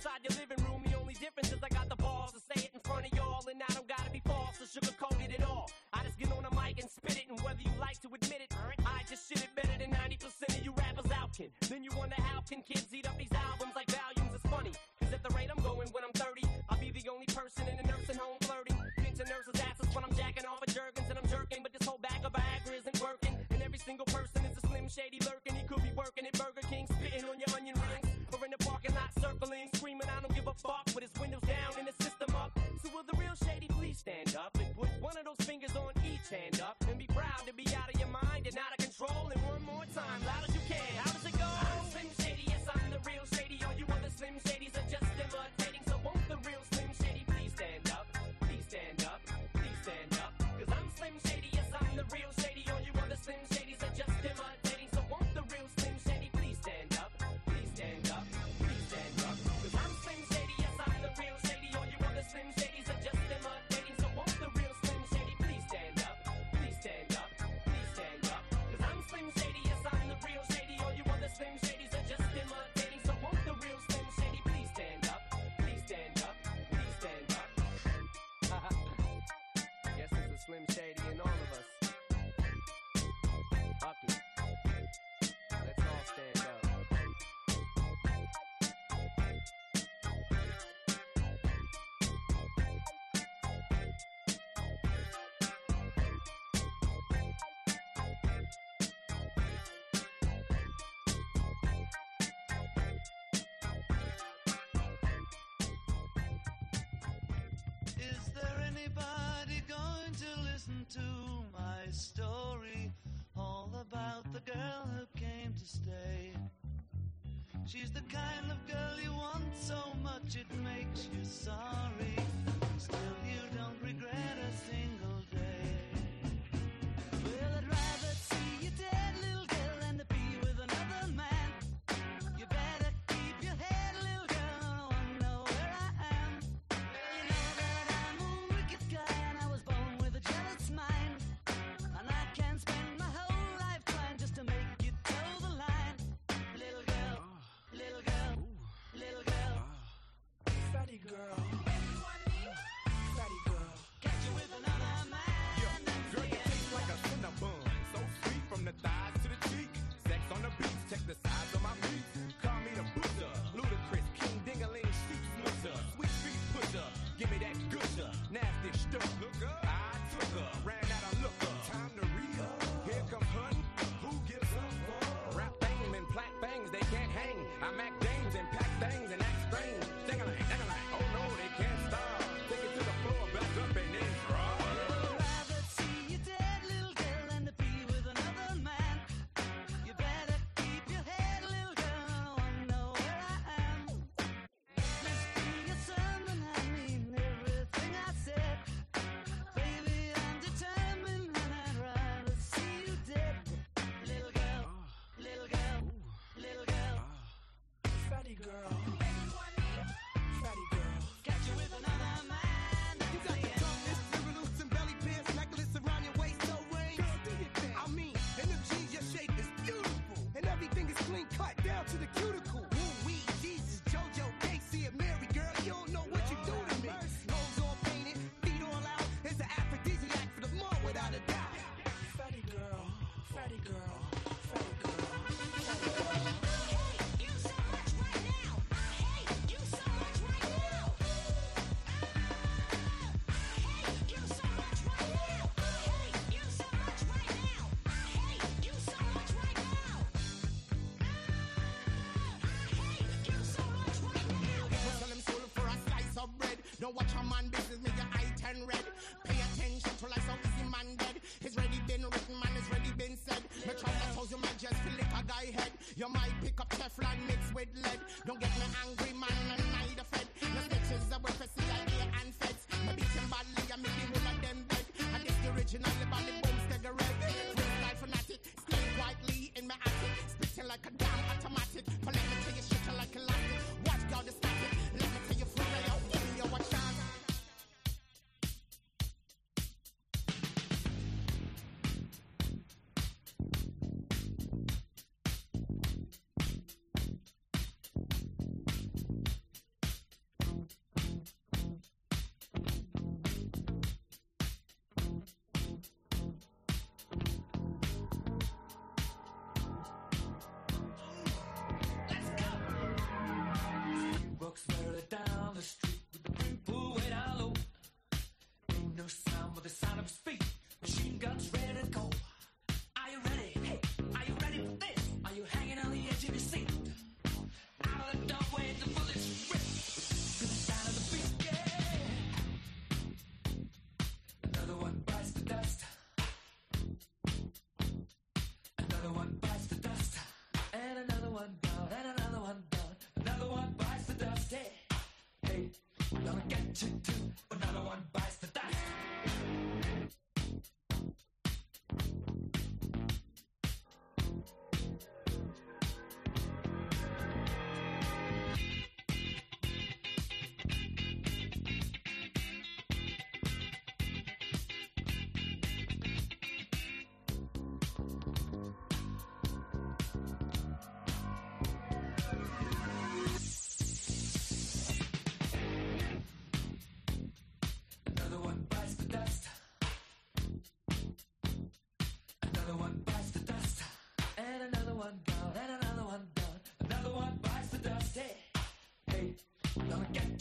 inside your living room. The only difference is I got the balls to say it in front of y'all, and I don't gotta be false or sugarcoated at all. I just get on a mic and spit it, and whether you like to admit it, I just shit it better than 90% of you rappers out can. Then you wonder how can kids eat up these albums like volumes? It's funny, cause at the rate I'm going when I'm 30, I'll be the only person in a nursing home flirting. Pinching nurses' asses when I'm jacking off of Jergens and I'm jerking, but this whole bag of Viagra isn't working. And every single person is a slim shady lurking. He could be working at Burger King, spitting on your onion rings, in the parking lot circling, screaming, I don't give a fuck, with his windows down and his system up. So will the real shady please stand up and put one of those fingers on each hand up and be proud to be out of your mind and out of control. And one more time, loud as you can. How does it go? I'm Slim Shady, yes, I'm the real shady. All you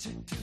gonna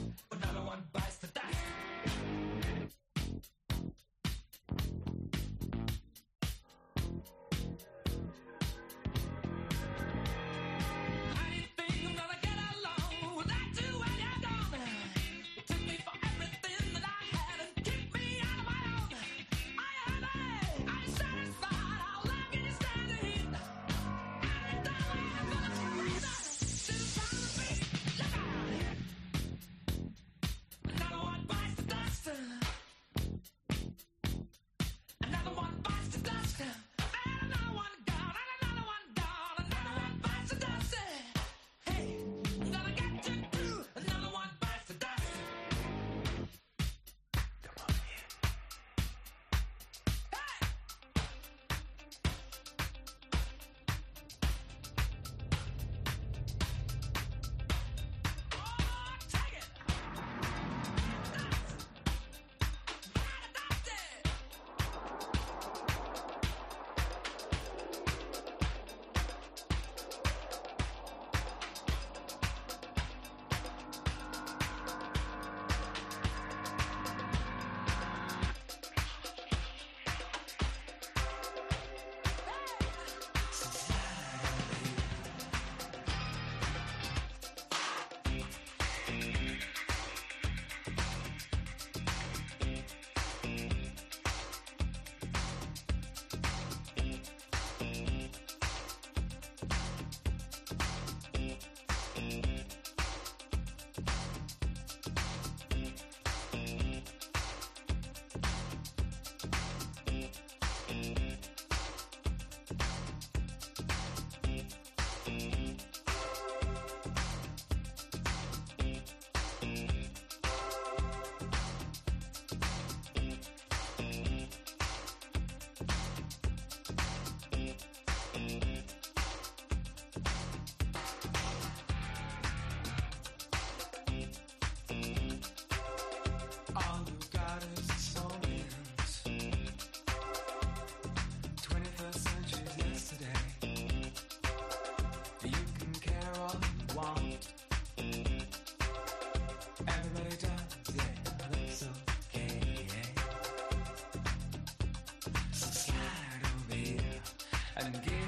and give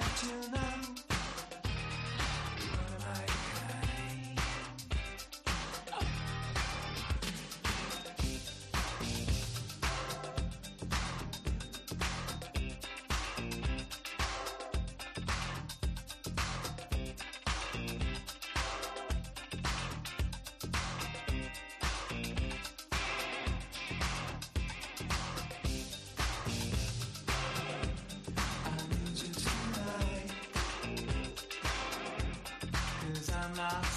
to you Cause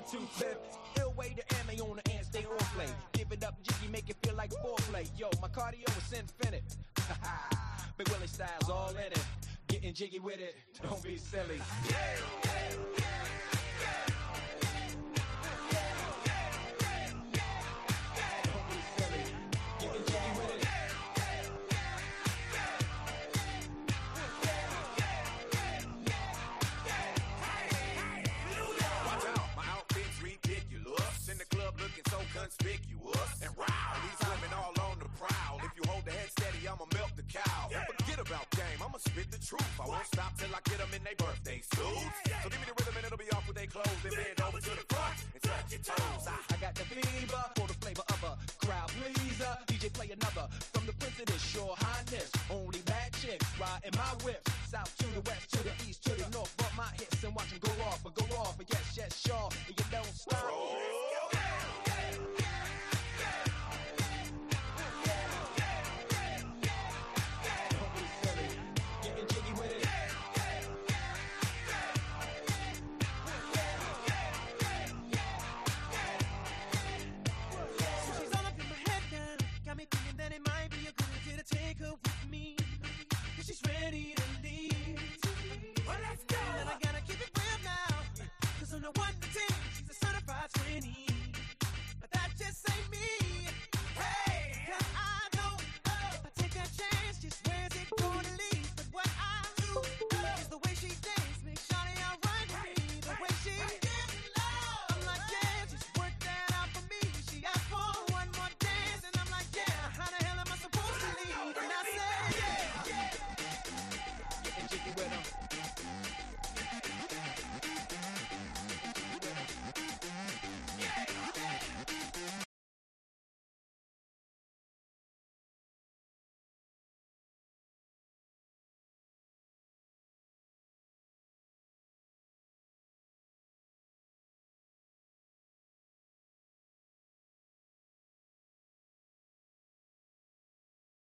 Street to 125th. Ill way to ammo on the and stay on play. Give it up, jiggy, make it feel like foreplay. Yo, my cardio is infinite. Big Willie style's all in it. Getting jiggy with it. Don't be silly. Getting truth. I won't stop till I get them in their birthday suits. So give me the rhythm and it'll be off with their clothes. Then bend over to the front and touch your toes. I I got the fever